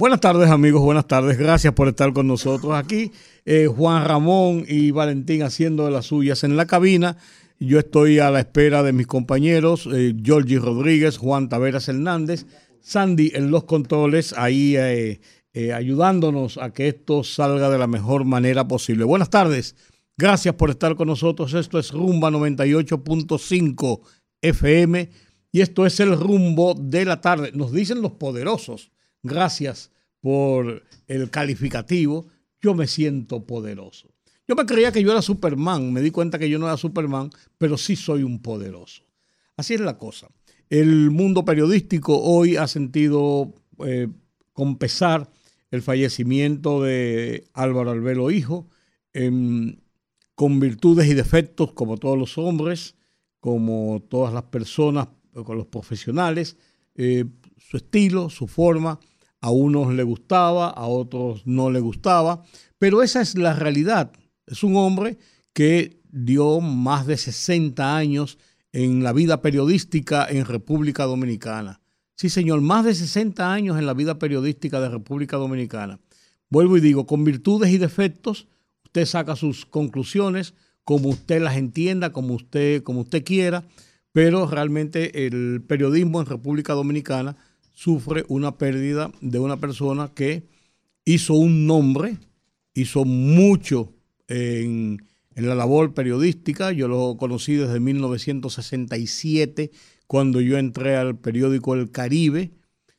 Buenas tardes amigos, buenas tardes. Gracias por estar con nosotros aquí. Eh, Juan Ramón y Valentín haciendo de las suyas en la cabina. Yo estoy a la espera de mis compañeros, eh, Georgie Rodríguez, Juan Taveras Hernández, Sandy en los controles, ahí eh, ayudándonos a que esto salga de la mejor manera posible. Buenas tardes, gracias por estar con nosotros. Esto es Rumba 98.5 FM y esto es el rumbo de la tarde. Nos dicen los poderosos gracias por el calificativo, yo me siento poderoso. Yo me creía que yo era Superman, me di cuenta que yo no era Superman, pero sí soy un poderoso. Así es la cosa. El mundo periodístico hoy ha sentido eh, con pesar el fallecimiento de Álvaro Albelo Hijo, con virtudes y defectos como todos los hombres, como todas las personas, con los profesionales, eh, su estilo, su forma, a unos le gustaba, a otros no le gustaba, pero esa es la realidad. Es un hombre que dio más de 60 años en la vida periodística en República Dominicana. Sí, señor, más de 60 años en la vida periodística de República Dominicana. Vuelvo y digo, con virtudes y defectos, usted saca sus conclusiones como usted las entienda, como usted, como usted quiera, pero realmente el periodismo en República Dominicana sufre una pérdida de una persona que hizo un nombre, hizo mucho en, la labor periodística. Yo lo conocí desde 1967, cuando yo entré al periódico El Caribe.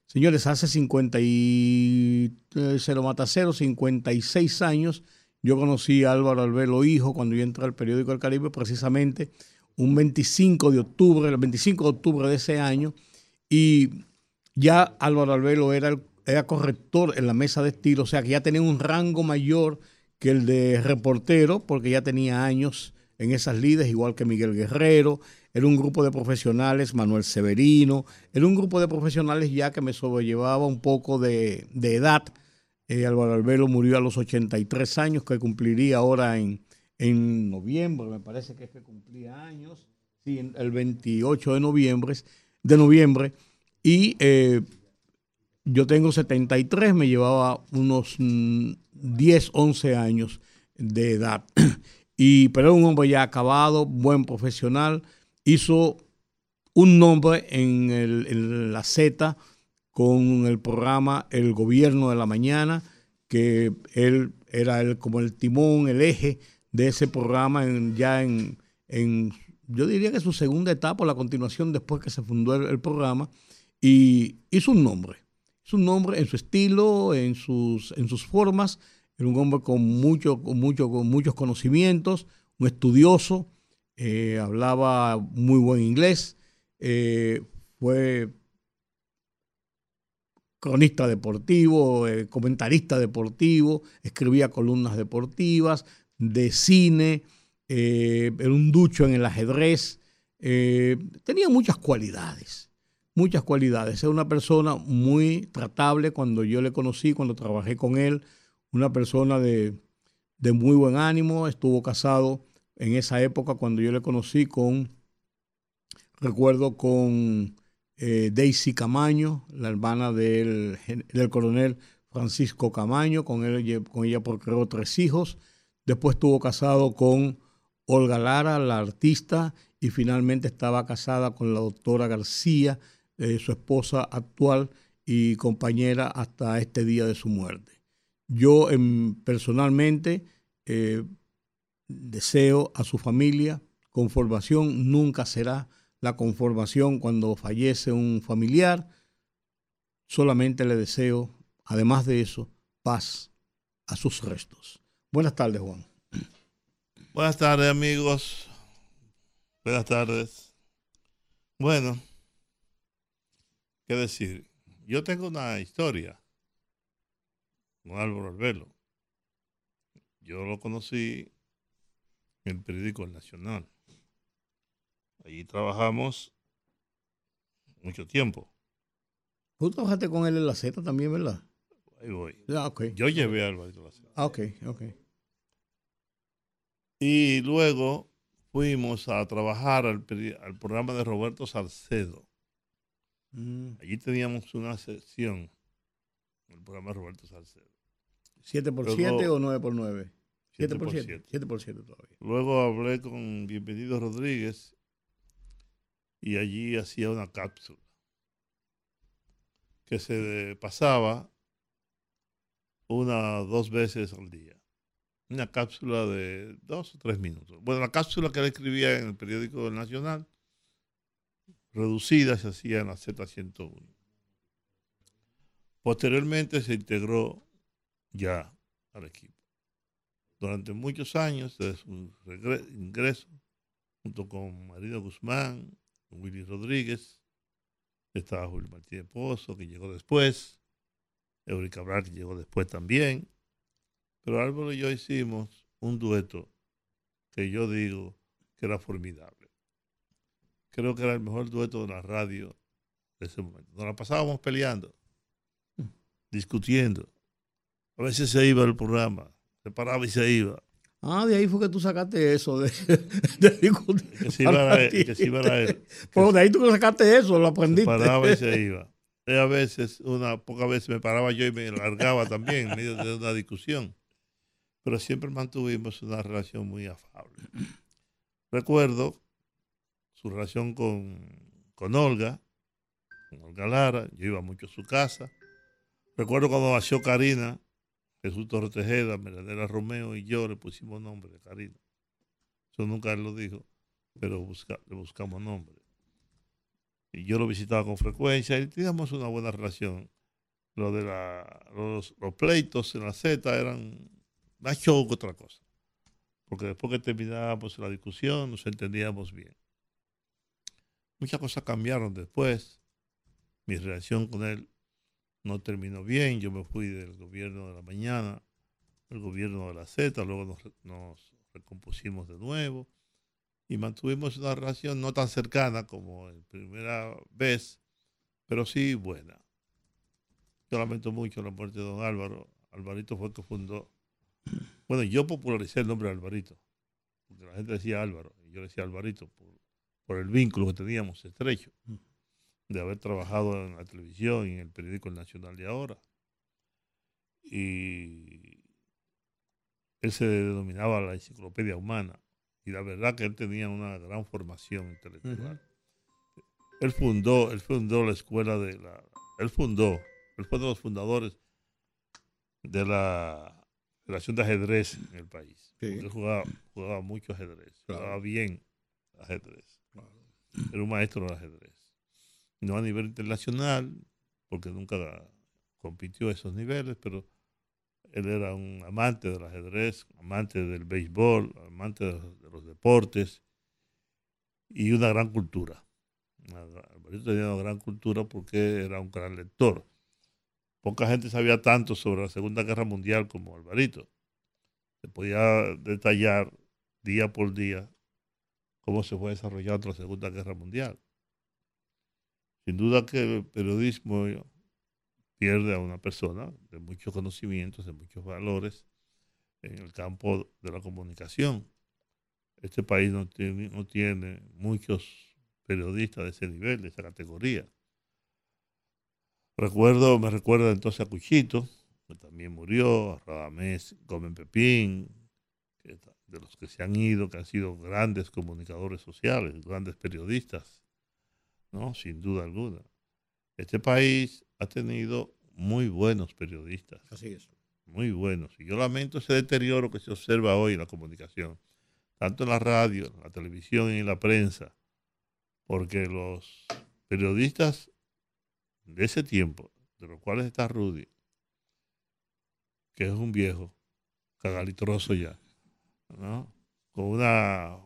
Señores, hace 50 y, 0 mata 0, 56 años, yo conocí a Álvaro Albelo Hijo cuando yo entré al periódico El Caribe, precisamente un 25 de octubre, el 25 de octubre de ese año, y ya Álvaro Albelo era, era corrector en la mesa de estilo, o sea que ya tenía un rango mayor que el de reportero, porque ya tenía años en esas lides, igual que Miguel Guerrero, era un grupo de profesionales, Manuel Severino, era un grupo de profesionales ya que me sobrellevaba un poco de, edad. Eh, Álvaro Albelo murió a los 83 años, que cumpliría ahora en, en noviembre, me parece que es que cumplía años, sí, el 28 de noviembre, de noviembre y eh, yo tengo 73, me llevaba unos 10, mm, 11 años de edad. Y, pero era un hombre ya acabado, buen profesional, hizo un nombre en, la Z con el programa El Gobierno de la Mañana, que él era el, como el timón, el eje de ese programa ya en, en, yo diría que su segunda etapa, la continuación después que se fundó el programa y hizo un nombre. Hizo un nombre en su estilo, en sus, en sus formas. Era un hombre con, mucho, con, mucho, con muchos conocimientos, un estudioso, eh, hablaba muy buen inglés, eh, fue cronista deportivo, eh, comentarista deportivo, escribía columnas deportivas, de cine, era un ducho en el ajedrez, tenía muchas cualidades muchas cualidades. Es una persona muy tratable cuando yo le conocí, cuando trabajé con él, una persona de, muy buen ánimo, estuvo casado en esa época cuando yo le conocí con, recuerdo con eh, Daisy Camaño, la hermana del, del coronel Francisco Camaño, con, él, con ella procreó tres hijos, después estuvo casado con Olga Lara, la artista, y finalmente estaba casada con la doctora García, eh, su esposa actual y compañera hasta este día de su muerte. Yo personalmente eh, deseo a su familia conformación, nunca será la conformación cuando fallece un familiar, solamente le deseo, además de eso, paz a sus restos. Buenas tardes, Juan. Buenas tardes, amigos. Buenas tardes. Bueno, decir. Yo tengo una historia don Álvaro Albelo. Yo lo conocí en el periódico El Nacional. Allí trabajamos mucho tiempo. Tú trabajaste con él en la Z también, ¿verdad? Ahí voy. Ah, ok. Yo llevé a Alvarito la Z. Ah, ok, ok. Y luego fuimos a trabajar al, al programa de Roberto Salcedo. Mm, Allí teníamos una sesión en el programa Roberto Salcedo. ¿7 por Luego- 7 o 9 por 9? 7 por 7. siete. 7 por 7 todavía. Luego hablé con Bienvenido Rodríguez y allí hacía una cápsula que se pasaba una o dos veces al día. Una cápsula de dos o tres minutos. Bueno, la cápsula que él escribía en el periódico Nacional, reducida, se hacía en la Z101. Posteriormente se integró ya al equipo durante muchos años, desde su ingreso, junto con Marino Guzmán, Willy Rodríguez, estaba Julio Martínez Pozo, que llegó después, Eury Cabral, que llegó después también. Pero Álvaro y yo hicimos un dueto que yo digo que era formidable. Creo que era el mejor dueto de la radio de ese momento. Nos la pasábamos peleando, discutiendo. A veces se iba el programa, se paraba y se iba. Ah, de ahí fue que tú sacaste eso de, de discutir. Que se iba a él. Que se iba a él. Pues de ahí tú sacaste eso, lo Se aprendiste. paraba y se iba. Y a veces, una pocas veces me paraba yo y me largaba también en medio de una discusión. Pero siempre mantuvimos una relación muy afable. Recuerdo su relación con, con Olga, con Olga Lara. Yo iba mucho a su casa. Recuerdo cuando nació Karina, Jesús Torres Tejeda, Romeo y yo le pusimos nombre de Karina. Eso nunca él lo dijo, pero le buscamos nombre y yo lo visitaba con frecuencia y teníamos una buena relación. Lo de la, los, los pleitos en la Z eran más show que otra cosa. Porque después que terminábamos la discusión nos entendíamos bien. Muchas cosas cambiaron después. Mi relación con él no terminó bien. Yo me fui del gobierno de la mañana al gobierno de la Z. Luego nos, recompusimos de nuevo y mantuvimos una relación no tan cercana como en primera vez, pero sí buena. Yo lamento mucho la muerte de don Álvaro. Alvarito fue el que fundó. Bueno, yo popularicé el nombre de Alvarito, la gente decía Álvaro, y yo decía Alvarito por el vínculo que teníamos estrecho de haber trabajado en la televisión y en el periódico El Nacional de ahora. Y él se denominaba la enciclopedia humana y la verdad que él tenía una gran formación intelectual. Él fundó, él fundó la escuela de la, él fundó, él fue de los fundadores de la Federación de Ajedrez en el país. Sí. Él jugaba, jugaba mucho ajedrez, Claro. jugaba bien ajedrez. Era un maestro del ajedrez. No a nivel internacional, porque nunca compitió a esos niveles, pero él era un amante del ajedrez, amante del béisbol, amante de los, de los deportes y una gran cultura. Alvarito tenía una gran cultura porque era un gran lector. Poca gente sabía tanto sobre la Segunda Guerra Mundial como Alvarito. Se podía detallar día por día cómo se fue desarrollando la Segunda Guerra Mundial. Sin duda que el periodismo pierde a una persona de muchos conocimientos, de muchos valores en el campo de la comunicación. Este país no tiene, no tiene muchos periodistas de ese nivel, de esa categoría. Recuerdo, me recuerda entonces a Cuchito, que también murió, a Radamés Gómez Pepín, que, de los que se han ido, que han sido grandes comunicadores sociales, grandes periodistas, ¿no? Sin duda alguna. Este país ha tenido muy buenos periodistas. Así es. Muy buenos. Y yo lamento ese deterioro que se observa hoy en la comunicación, tanto en la radio, en la televisión y en la prensa, porque los periodistas de ese tiempo, de los cuales está Rudy, que es un viejo, cagalitroso ya, ¿no? con una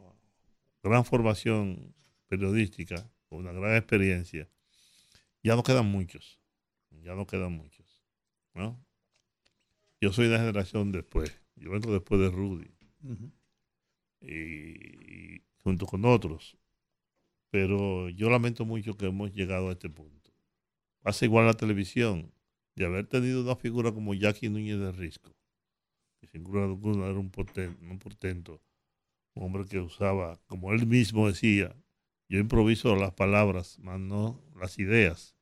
gran formación periodística, con una gran experiencia, ya no quedan muchos, ya no quedan muchos, ¿no? yo soy una generación después. Yo entro después de Rudy. y, junto con otros. Pero yo lamento mucho que hemos llegado a este punto. Pasa igual la televisión, de haber tenido una figura como Jackie Núñez de Risco, sin duda era un un portento, un hombre que usaba, como él mismo decía, yo improviso las palabras, más no las ideas.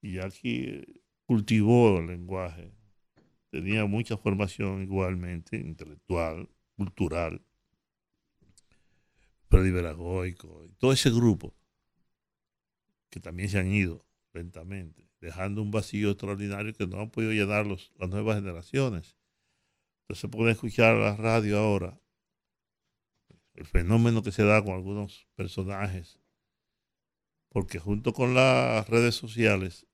Y aquí cultivó el lenguaje. Tenía mucha formación igualmente, intelectual, cultural, pedagógico, y todo ese grupo que también se han ido lentamente, dejando un vacío extraordinario que no han podido llenar las nuevas generaciones. Se puede escuchar la radio ahora. El fenómeno que se da con algunos personajes, porque junto con las redes sociales,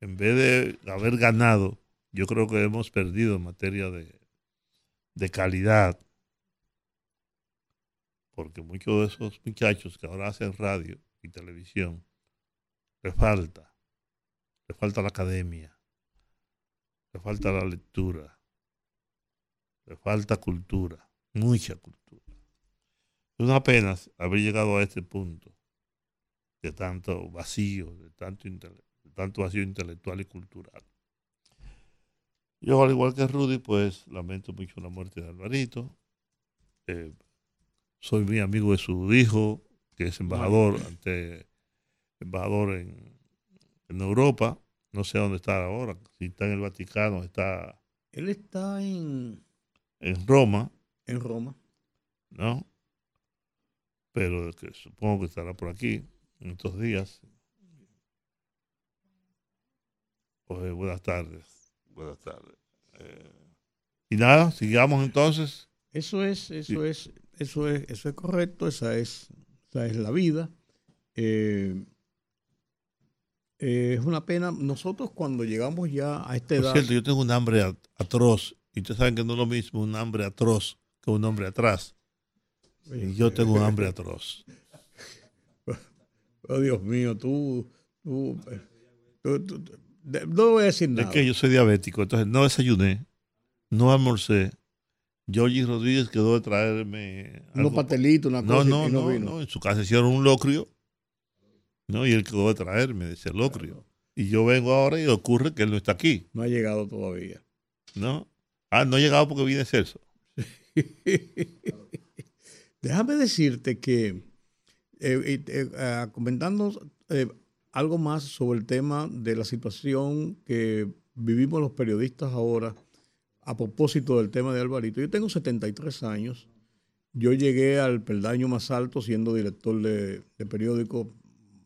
en vez de haber ganado, yo creo que hemos perdido en materia de, de calidad, porque muchos de esos muchachos que ahora hacen radio y televisión, le falta, le falta la academia, le falta la lectura, le falta cultura, mucha cultura. Es una pena haber llegado a este punto de tanto vacío, de tanto, tanto vacío intelectual y cultural. Yo, al igual que Rudy, pues lamento mucho la muerte de Alvarito. Eh, soy muy amigo de su hijo, que es embajador ante embajador en, en Europa. No sé dónde está ahora, si está en el Vaticano, está. Él está en. En Roma. En Roma. ¿No? pero que supongo que estará por aquí en estos días. Pues, buenas tardes. Buenas tardes. Eh, y nada, sigamos entonces. Eso es, eso es, eso es, eso es correcto, esa es, esa es la vida. Eh, eh, es una pena. Nosotros cuando llegamos ya a esta edad. Por cierto, yo tengo un hambre atroz. Y ustedes saben que no es lo mismo un hambre atroz que un hombre atrás. Y yo tengo un hambre atroz. Oh, Dios mío, tú, tú, no voy a decir nada. Es que yo soy diabético, entonces no desayuné, no almorcé. Georgie Rodríguez quedó de traerme. Unos pastelitos, una cosa. No, no, no, no, en su casa hicieron un locrio. ¿no? Y él quedó de traerme ese locrio. Y yo vengo ahora y ocurre que él no está aquí. No ha llegado todavía. ¿No? Ah, no ha llegado porque viene Celso. Déjame decirte que, eh, eh, ah, comentando eh, algo más sobre el tema de la situación que vivimos los periodistas ahora, a propósito del tema de Alvarito, yo tengo 73 años, yo llegué al peldaño más alto siendo director de, de periódico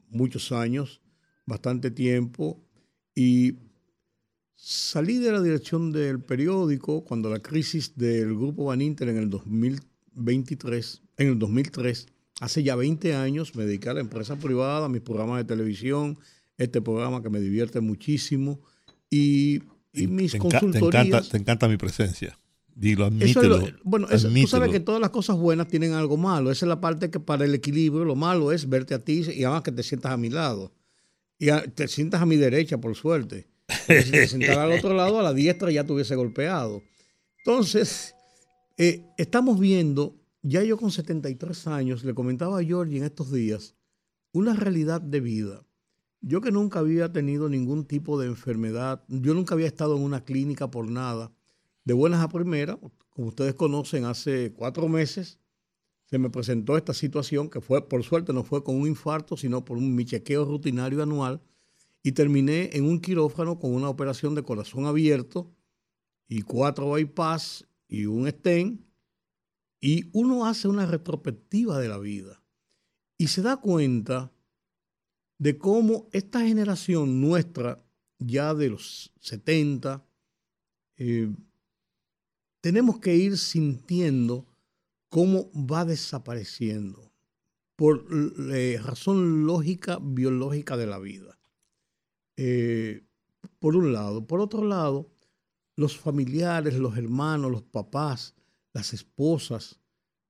muchos años, bastante tiempo, y salí de la dirección del periódico cuando la crisis del grupo Van Inter en el 2023 en el 2003, hace ya 20 años, me dediqué a la empresa privada, a mis programas de televisión, este programa que me divierte muchísimo y, mis consultorías. te encanta, mi presencia. Dilo, admítelo. bueno, tú sabes que todas las cosas buenas tienen algo malo. Esa es la parte que para el equilibrio lo malo es verte a ti y además que te sientas a mi lado. Y te sientas a mi derecha, por suerte. Si te sentaras al otro lado, a la diestra ya te hubiese golpeado. Entonces, eh, estamos viendo ya yo con 73 años, le comentaba a Georgie en estos días, una realidad de vida. Yo que nunca había tenido ningún tipo de enfermedad, yo nunca había estado en una clínica por nada. De buenas a primeras, como ustedes conocen, hace cuatro meses se me presentó esta situación que fue, por suerte, no fue con un infarto, sino por un michequeo rutinario anual y terminé en un quirófano con una operación de corazón abierto y cuatro bypass y un stent y uno hace una retrospectiva de la vida y se da cuenta de cómo esta generación nuestra, ya de los 70, eh, tenemos que ir sintiendo cómo va desapareciendo por eh, razón lógica, biológica de la vida. Eh, por un lado. Por otro lado, los familiares, los hermanos, los papás, las esposas,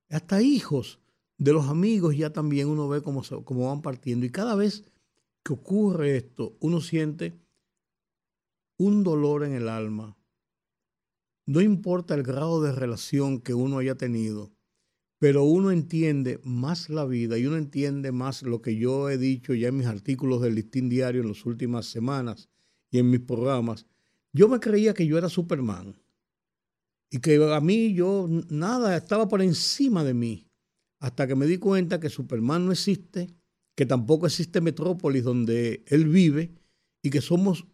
hasta hijos de los amigos ya también uno ve cómo, cómo van partiendo. Y cada vez que ocurre esto, uno siente un dolor en el alma, no importa el grado de relación que uno haya tenido, pero uno entiende más la vida y uno entiende más lo que yo he dicho ya en mis artículos del Listín Diario en las últimas semanas y en mis programas. Yo me creía que yo era Superman y que a mí yo nada estaba por encima de mí hasta que me di cuenta que Superman no existe, que tampoco existe Metrópolis donde él vive y que somos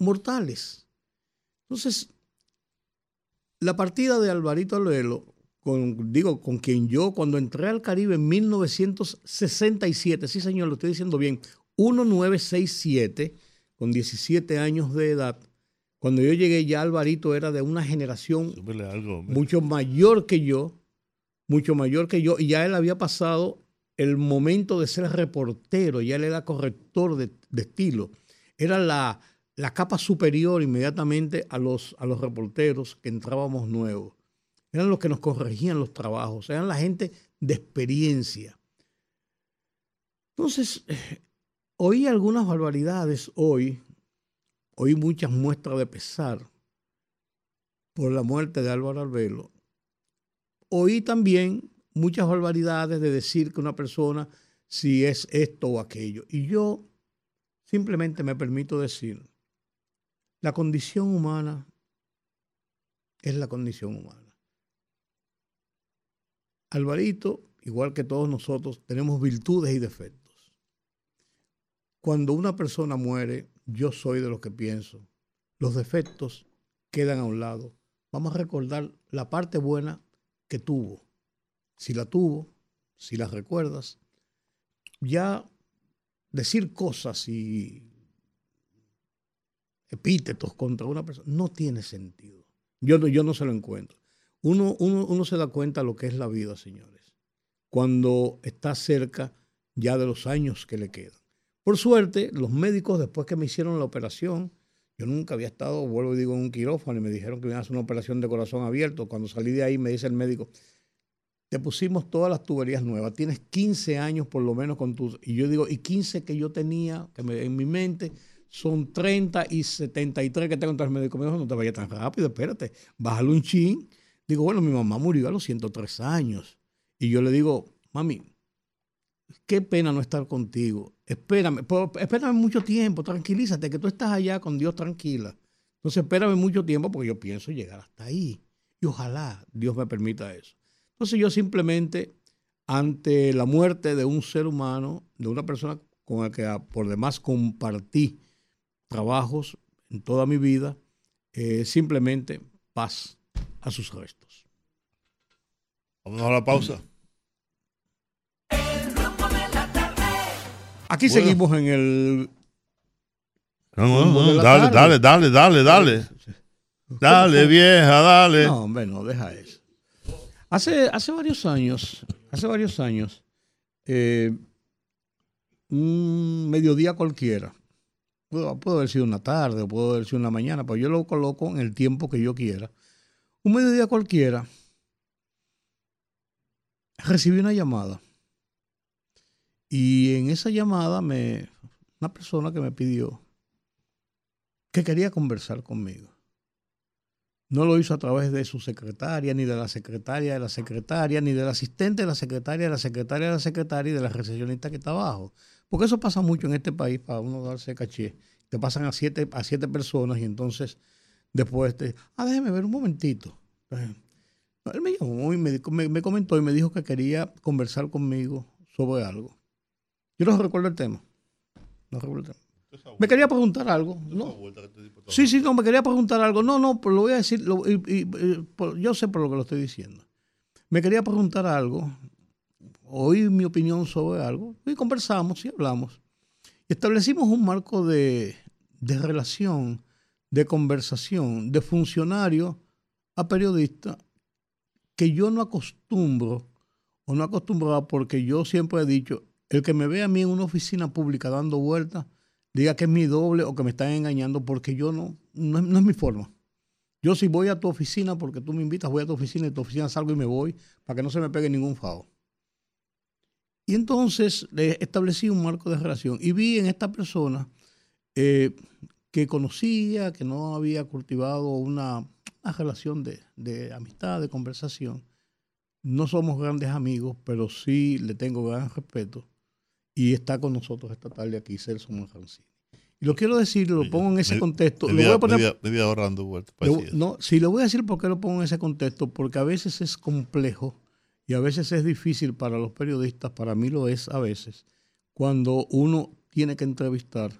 mortales. Entonces, la partida de Alvarito Aluelo digo, con quien yo cuando entré al Caribe en 1967, sí señor, lo estoy diciendo bien, 1967, con 17 años de edad, cuando yo llegué ya Alvarito era de una generación mucho mayor que yo, mucho mayor que yo, y ya él había pasado el momento de ser reportero, ya él era corrector de, estilo, era la, la, capa superior inmediatamente a los, a los reporteros que entrábamos nuevos eran los que nos corregían los trabajos, eran la gente de experiencia. Entonces, oí algunas barbaridades hoy, oí muchas muestras de pesar por la muerte de Álvaro Arbelo. Oí también muchas barbaridades de decir que una persona si es esto o aquello. Y yo simplemente me permito decir, la condición humana es la condición humana. Alvarito, igual que todos nosotros, tenemos virtudes y defectos. Cuando una persona muere, yo soy de los que pienso, los defectos quedan a un lado. Vamos a recordar la parte buena que tuvo. Si la tuvo, si la recuerdas, ya decir cosas y epítetos contra una persona no tiene sentido. Yo yo no se lo encuentro. Uno, uno, se da cuenta de lo que es la vida, señores, cuando está cerca ya de los años que le quedan. Por suerte, los médicos, después que me hicieron la operación, yo nunca había estado, vuelvo y digo, en un quirófano y me dijeron que iban a hacer una operación de corazón abierto. Cuando salí de ahí me dice el médico, te pusimos todas las tuberías nuevas, tienes 15 años por lo menos con tus... Y yo digo, y 15 que yo tenía que me, en mi mente son 30 y 73 que tengo. Entonces el médico me dijo, no te vayas tan rápido, espérate, bájalo un chin Digo, bueno, mi mamá murió a los 103 años. Y yo le digo, mami, qué pena no estar contigo. Espérame, espérame mucho tiempo, tranquilízate, que tú estás allá con Dios tranquila. Entonces, espérame mucho tiempo porque yo pienso llegar hasta ahí. Y ojalá Dios me permita eso. Entonces, yo simplemente, ante la muerte de un ser humano, de una persona con la que por demás compartí trabajos en toda mi vida, eh, simplemente paz a sus restos. Vamos a la pausa. Aquí seguimos en el. dale, dale, dale, dale, dale. Dale, vieja, dale. No, hombre, no, deja eso. Hace, hace varios años, hace varios años, eh, un mediodía cualquiera, puede, puede, haber sido una tarde o puede haber sido una mañana, pero yo lo coloco en el tiempo que yo quiera. Un mediodía cualquiera, recibí una llamada. Y en esa llamada me, una persona que me pidió que quería conversar conmigo. No lo hizo a través de su secretaria, ni de la secretaria de la secretaria, ni del asistente de la secretaria, de la secretaria de la secretaria y de la recepcionista que está abajo. Porque eso pasa mucho en este país para uno darse caché. Te pasan a siete, a siete personas y entonces Después, te, ah, déjeme ver un momentito. Él me llamó y me, comentó y me dijo que quería conversar conmigo sobre algo. Yo no recuerdo el tema. No recuerdo el tema. Me quería preguntar algo. No. Sí, sí, no, me quería preguntar algo. No, no, pues lo voy a decir. yo sé por lo que lo estoy diciendo. Me quería preguntar algo. Oí mi opinión sobre algo. Y conversamos y hablamos. establecimos un marco de, de relación de conversación de funcionario a periodista que yo no acostumbro o no acostumbraba porque yo siempre he dicho, el que me ve a mí en una oficina pública dando vueltas, diga que es mi doble o que me están engañando porque yo no, no, es mi forma. Yo si voy a tu oficina porque tú me invitas, voy a tu oficina y tu oficina salgo y me voy para que no se me pegue ningún fao. Y entonces le establecí un marco de relación y vi en esta persona eh, que conocía, que no había cultivado una, una relación de, de amistad, de conversación. No somos grandes amigos, pero sí le tengo gran respeto. Y está con nosotros esta tarde aquí Celso Manjancini. Y lo quiero decir, lo pongo en ese Me- contexto. Me Lo voy a- poner- me voy ahorrando vueltas. lo- no, sí, le voy a decir por qué lo pongo en ese contexto, porque a veces es complejo y a veces es difícil para los periodistas, para mí lo es a veces, cuando uno tiene que entrevistar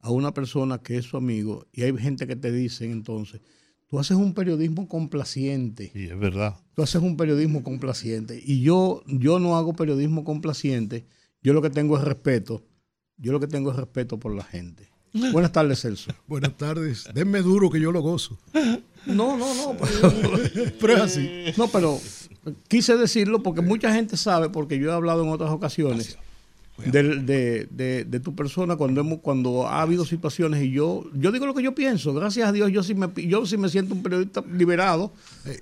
a una persona que es su amigo y hay gente que te dice entonces, tú haces un periodismo complaciente, Sí, es verdad. tú haces un periodismo complaciente y yo, yo no hago periodismo complaciente, yo lo que tengo es respeto, yo lo que tengo es respeto por la gente. Buenas tardes, Celso. Buenas tardes. Denme duro que yo lo gozo. No, no, no. Pero, Pero es así. no, pero quise decirlo porque mucha gente sabe, porque yo he hablado en otras ocasiones de, de- de tu persona cuando hemos, cuando ha habido situaciones y yo yo digo lo que yo pienso. Gracias a Dios yo sí me yo sí me siento un periodista liberado,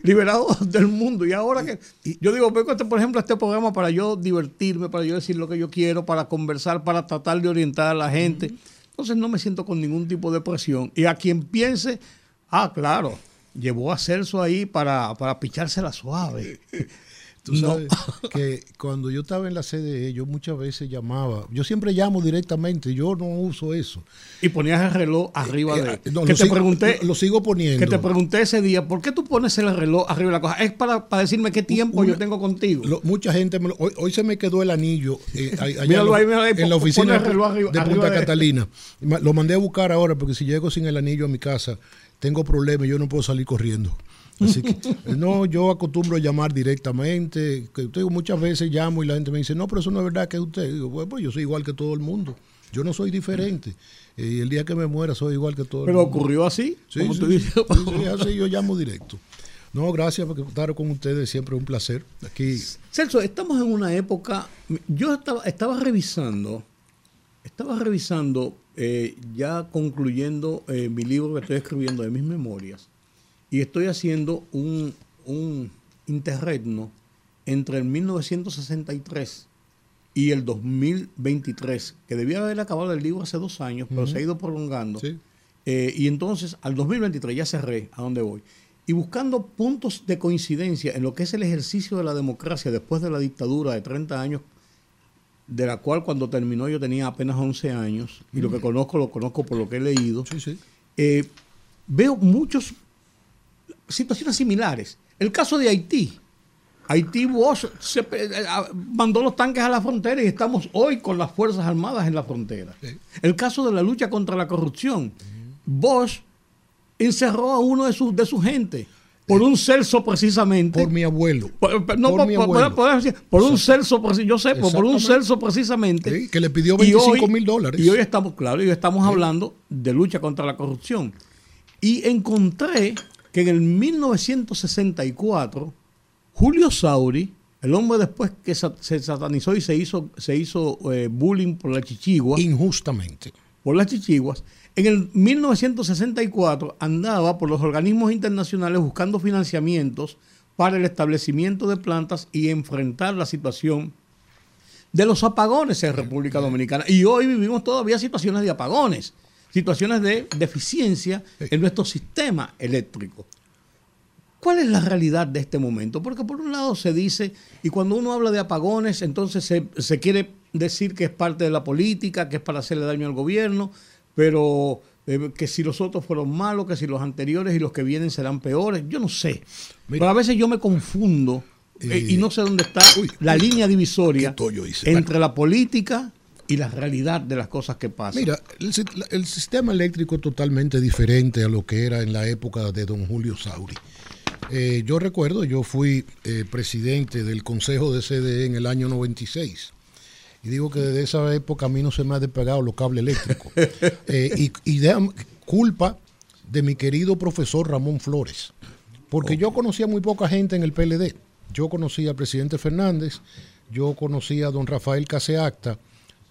liberado del mundo y ahora que yo digo vengo este, por ejemplo a este programa para yo divertirme, para yo decir lo que yo quiero, para conversar, para tratar de orientar a la gente. Entonces no me siento con ningún tipo de presión y a quien piense, ah, claro, llevó a Celso ahí para, para pichársela suave. Tú No. sabes que cuando yo estaba en la CDE, yo muchas veces llamaba. Yo siempre llamo directamente, yo no uso eso. Y ponías el reloj arriba de. Eh, no, que lo te sigo- pregunté, Lo, sigo poniendo. que te pregunté ese día, ¿por qué tú pones el reloj arriba de la cosa? Es para, para decirme qué tiempo Una- yo tengo contigo. Lo- mucha gente, me lo- hoy, hoy se me quedó el anillo eh, ahí- allá Míralo en, la- ahí, míralo ahí, en la pon- oficina arriba- de arriba Punta de- Catalina. Lo mandé a buscar ahora porque si llego sin el anillo a mi casa, tengo problemas y yo no puedo salir corriendo. Así que, eh, no, yo acostumbro a llamar directamente. Que, muchas veces llamo y la gente me dice, no, pero eso no es verdad que es usted. Digo, bueno, pues yo soy igual que todo el mundo. Yo no soy diferente. Eh, y el día que me muera soy igual que todo Pero el mundo. ocurrió así, Sí, como sí, tú dices. sí, sí, así yo llamo directo. No, gracias por estar con ustedes, siempre un placer. Aquí Celso, estamos en una época. Yo estaba, estaba revisando, estaba revisando, eh, ya concluyendo eh, mi libro que estoy escribiendo de mis memorias, y estoy haciendo un, un interregno entre el 1963 y el 2023, que debía haber acabado el libro hace dos años, pero se ha ido prolongando. Sí. Eh, y entonces, al 2023, ya cerré a dónde voy. Y buscando puntos de coincidencia en lo que es el ejercicio de la democracia después de la dictadura de 30 años, de la cual cuando terminó yo tenía apenas 11 años, y lo que conozco lo conozco por lo que he leído, Sí, sí. eh, veo muchas situaciones similares. El caso de Haití. Haití Bosch se, eh, mandó los tanques a la frontera y estamos hoy con las Fuerzas Armadas en la frontera. Sí. El caso de la lucha contra la corrupción. Bosch encerró a uno de sus de su gente por un Celso precisamente. Por mi abuelo. Por- por- no, por por, mi abuelo. por- un Celso, yo sé, por, un. Celso precisamente. Sí, que le pidió Y 25 mil dólares. Y hoy estamos, claro, y hoy estamos hablando de lucha contra la corrupción. Y encontré que en el 1964, Julio Sauri, el hombre después que se satanizó y se hizo, se hizo eh, bullying por la chichigua, Injustamente. por las chichiguas, en el 1964 andaba por los organismos internacionales buscando financiamientos para el establecimiento de plantas y enfrentar la situación de los apagones en República Dominicana. Y hoy vivimos todavía situaciones de apagones, situaciones de deficiencia en nuestro sistema eléctrico. ¿Cuál es la realidad de este momento? Porque por un lado se dice, y cuando uno habla de apagones, entonces se, se quiere decir que es parte de la política, que es para hacerle daño al gobierno, pero eh, que si los otros fueron malos, que si los anteriores y los que vienen serán peores, yo no sé. Mira. pero a veces yo me confundo eh, y no sé dónde está uy, la línea divisoria entre la política y la realidad de las cosas que pasan. Mira, el, si- el sistema eléctrico es totalmente diferente a lo que era en la época de don Julio Sauri. Eh, yo recuerdo, yo fui eh, presidente del Consejo de CDE en el año 96. Y digo que desde esa época a mí no se me ha despegado los cables eléctricos. Eh, y y de- culpa de mi querido profesor Ramón Flores. Porque yo conocía muy poca gente en el PLD. Yo conocía al presidente Fernández, yo conocía a don Rafael Caseacta,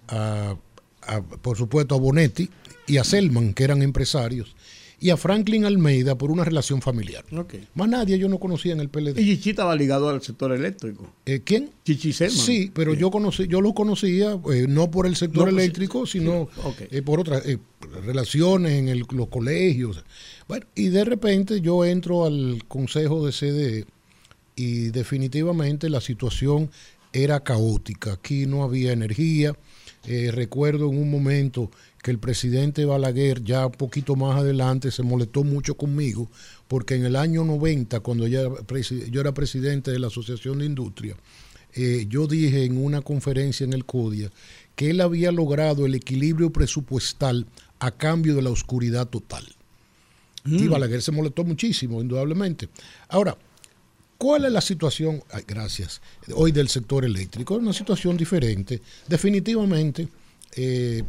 a, a, por supuesto a Bonetti y a Selman, que eran empresarios. y a Franklin Almeida por una relación familiar. Okay. Más nadie yo no conocía en el PLD. ¿Y Chichi estaba ligado al sector eléctrico? Eh, ¿Quién? Chichi Selman. Sí, pero yo conocí, yo lo conocía eh, no por el sector No, eléctrico, sino sí, eh, por otras eh, relaciones en el- los colegios. Bueno, y de repente yo entro al consejo de CDE y definitivamente la situación era caótica. Aquí no había energía. Eh, recuerdo en un momento que el presidente Balaguer, ya un poquito más adelante, se molestó mucho conmigo, porque en el año 90, cuando ya yo era presidente de la Asociación de Industria, eh, yo dije en una conferencia en el CODIA que él había logrado el equilibrio presupuestal a cambio de la oscuridad total. Y Balaguer se molestó muchísimo, indudablemente. Ahora, ¿cuál es la situación? ay, gracias. Hoy del sector eléctrico. Una situación diferente. Definitivamente, eh,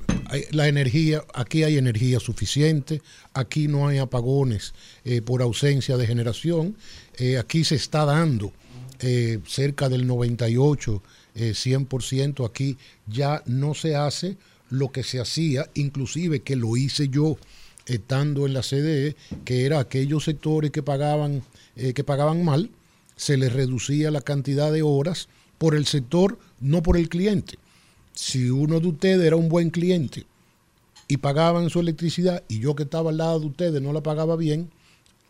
la energía, aquí hay energía suficiente, aquí no hay apagones eh, por ausencia de generación, eh, aquí se está dando cerca del 98, eh, 100%, aquí ya no se hace lo que se hacía, inclusive que lo hice yo estando en la CDE, que era aquellos sectores que pagaban, que pagaban mal, se les reducía la cantidad de horas por el sector, no por el cliente. Si uno de ustedes era un buen cliente y pagaban su electricidad y yo que estaba al lado de ustedes no la pagaba bien,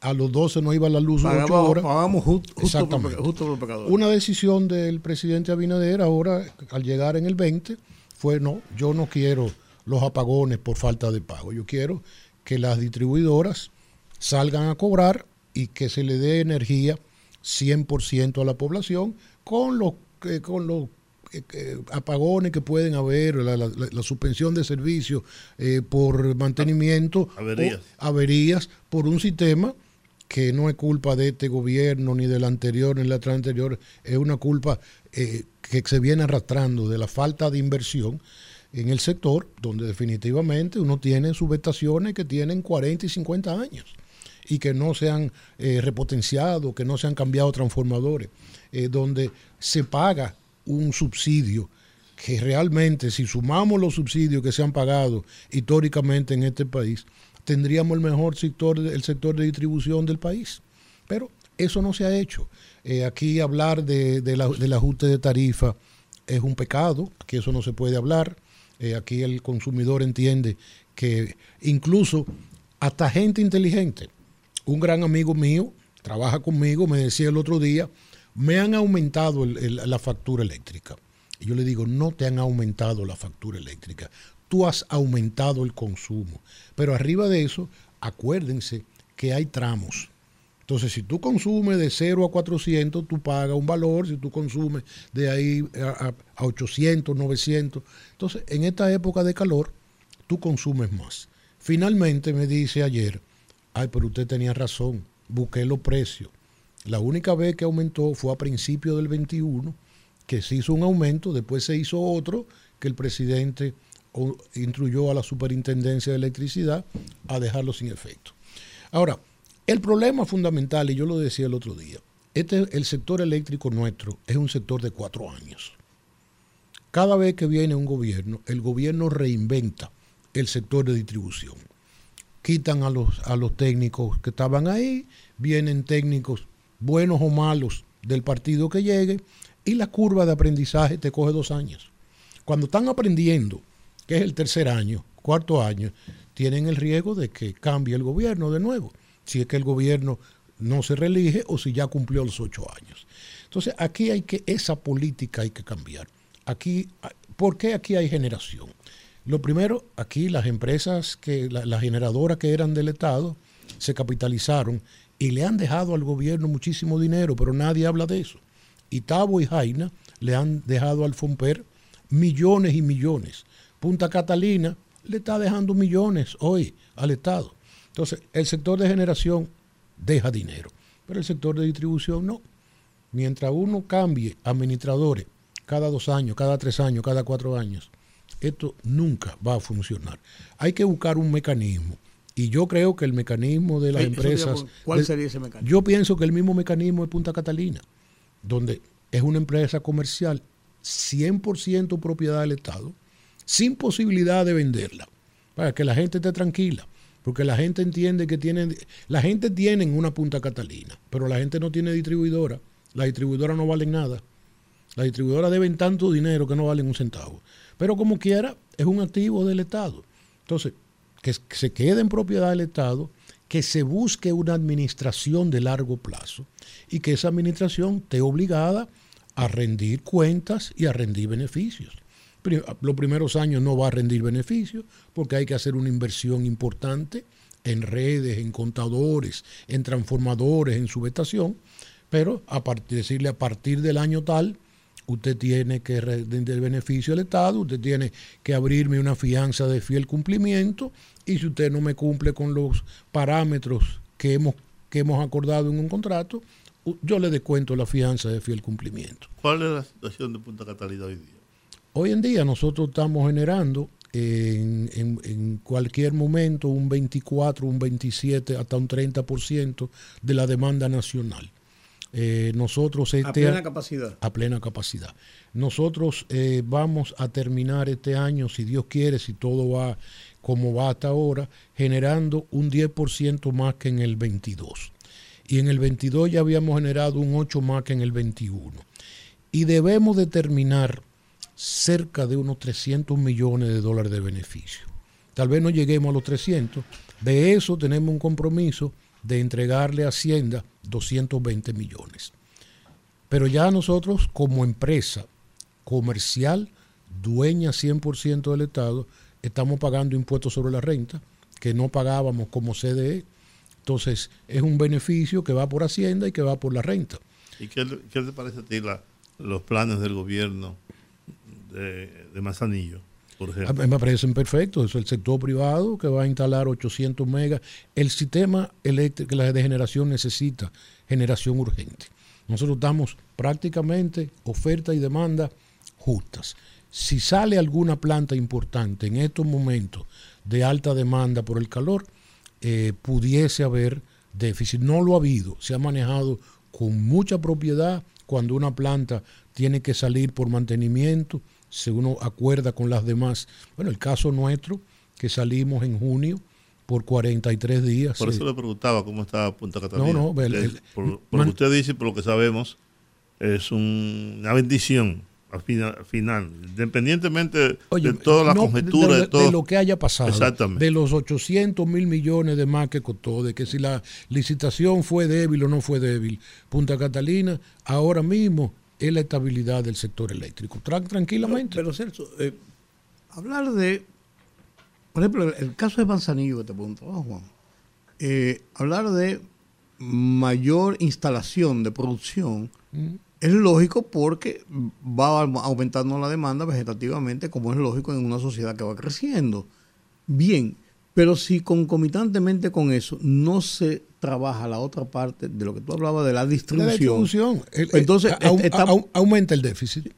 a los 12 no iba la luz 8 Pagamos, horas. pagamos ju- justo, por, justo por. Una decisión del presidente Abinader ahora, al llegar en el 20, fue no, yo no quiero los apagones por falta de pago. Yo quiero que las distribuidoras salgan a cobrar y que se le dé energía 100% a la población con los, eh, con los eh, eh, apagones que pueden haber, la, la- la- suspensión de servicios eh, por mantenimiento, Averías. averías por un sistema que no es culpa de este gobierno ni del anterior ni de la otra anterior, es una culpa eh, que se viene arrastrando de la falta de inversión en el sector, donde definitivamente uno tiene subestaciones que tienen 40 y 50 años y que no se han eh, repotenciado, que no se han cambiado transformadores, eh, donde se paga un subsidio que realmente si sumamos los subsidios que se han pagado históricamente en este país, tendríamos el mejor sector, el sector de distribución del país. Pero eso no se ha hecho. Eh, aquí hablar de, del ajuste de tarifa es un pecado, que eso no se puede hablar. Aquí el consumidor entiende que incluso hasta gente inteligente, un gran amigo mío, trabaja conmigo, me decía el otro día, me han aumentado la factura eléctrica. Y yo le digo, no te han aumentado la factura eléctrica, tú has aumentado el consumo. Pero arriba de eso, acuérdense que hay tramos. Entonces, si tú consumes de 0 a 400, tú pagas un valor, si tú consumes de ahí a, a- a 800, 900. Entonces, en esta época de calor, tú consumes más. Finalmente me dice ayer, ay, pero usted tenía razón, busqué los precios. La única vez que aumentó fue a principios del 21, que se hizo un aumento, después se hizo otro, que el presidente instruyó a la superintendencia de electricidad a dejarlo sin efecto. Ahora, el problema fundamental, y yo lo decía el otro día, este, el sector eléctrico nuestro es un sector de cuatro años. Cada vez que viene un gobierno, el gobierno reinventa el sector de distribución. Quitan a los, a los técnicos que estaban ahí, vienen técnicos buenos o malos del partido que llegue, y la curva de aprendizaje te coge dos años. Cuando están aprendiendo, que es el tercer año, cuarto año, tienen el riesgo de que cambie el gobierno de nuevo, si es que el gobierno no se reelige o si ya cumplió los ocho años. Entonces, aquí hay que, esa política hay que cambiar. Aquí, ¿por qué aquí hay generación? Lo primero, aquí las empresas, que la- las generadoras que eran del Estado, se capitalizaron y le han dejado al gobierno muchísimo dinero, pero nadie habla de eso. Y Tabo y Jaina le han dejado al Fomper millones y millones. Punta Catalina le está dejando millones hoy al Estado. Entonces, el sector de generación deja dinero, pero el sector de distribución no. Mientras uno cambie administradores cada dos años, cada tres años, cada cuatro años, esto nunca va a funcionar. Hay que buscar un mecanismo. Y yo creo que el mecanismo de las empresas... ¿Cuál de- sería ese mecanismo? yo pienso que el mismo mecanismo de Punta Catalina, donde es una empresa comercial 100% propiedad del Estado, sin posibilidad de venderla, para que la gente esté tranquila, Porque la gente entiende que tienen, la gente tiene una Punta Catalina, pero la gente no tiene distribuidora. Las distribuidoras no valen nada. Las distribuidoras deben tanto dinero que no valen un centavo. Pero como quiera, es un activo del Estado. Entonces, que se quede en propiedad del Estado, que se busque una administración de largo plazo y que esa administración esté obligada a rendir cuentas y a rendir beneficios. Los primeros años no va a rendir beneficios porque hay que hacer una inversión importante en redes, en contadores, en transformadores, en subestación, pero a partir, decirle a partir del año tal, usted tiene que rendir beneficio al Estado, usted tiene que abrirme una fianza de fiel cumplimiento y si usted no me cumple con los parámetros que hemos, que hemos acordado en un contrato, yo le descuento la fianza de fiel cumplimiento. ¿Cuál es la situación de Punta Catalina hoy día? Hoy en día nosotros estamos generando en, cualquier momento un 24, un 27, hasta un 30% de la demanda nacional. Eh, nosotros este a plena capacidad. A plena capacidad. Nosotros eh, vamos a terminar este año, si Dios quiere, si todo va como va hasta ahora, generando un 10% más que en el 22 y en el 22 ya habíamos generado un 8 más que en el 21. Y debemos determinar cerca de unos 300 millones de dólares de beneficio. Tal vez no lleguemos a los 300. De eso tenemos un compromiso de entregarle a Hacienda 220 millones. Pero ya nosotros como empresa comercial, dueña 100% del Estado, estamos pagando impuestos sobre la renta que no pagábamos como CDE entonces, es un beneficio que va por Hacienda y que va por la renta. ¿Y qué, qué te parece a ti los planes del gobierno de, de? Me parecen perfectos. Es el sector privado que va a instalar 800 megas. El sistema eléctrico de generación necesita generación urgente. Nosotros estamos prácticamente oferta y demanda justas. Si sale alguna planta importante en estos momentos de alta demanda por el calor, eh, pudiese haber déficit. No lo ha habido, se ha manejado con mucha propiedad cuando una planta tiene que salir por mantenimiento, si uno acuerda con las demás. Bueno, el caso nuestro, que salimos en junio por 43 días. Por eso le preguntaba cómo estaba Punta Catalina. No, no, por, lo que usted dice, por lo que sabemos, es una bendición al final, independientemente de toda la conjetura, de, de, lo que haya pasado, de los 800 mil millones de más que costó, de que si la licitación fue débil o no fue débil, Punta Catalina ahora mismo es la estabilidad del sector eléctrico. tranquilamente. Pero, Celso, eh, hablar de, por ejemplo, el, caso de Manzanillo que te pregunto, Juan, eh, hablar de mayor instalación de producción. Mm. Es lógico porque va aumentando la demanda vegetativamente, como es lógico en una sociedad que va creciendo. Bien, pero si concomitantemente con eso no se trabaja la otra parte de lo que tú hablabas de la distribución, entonces aumenta el déficit.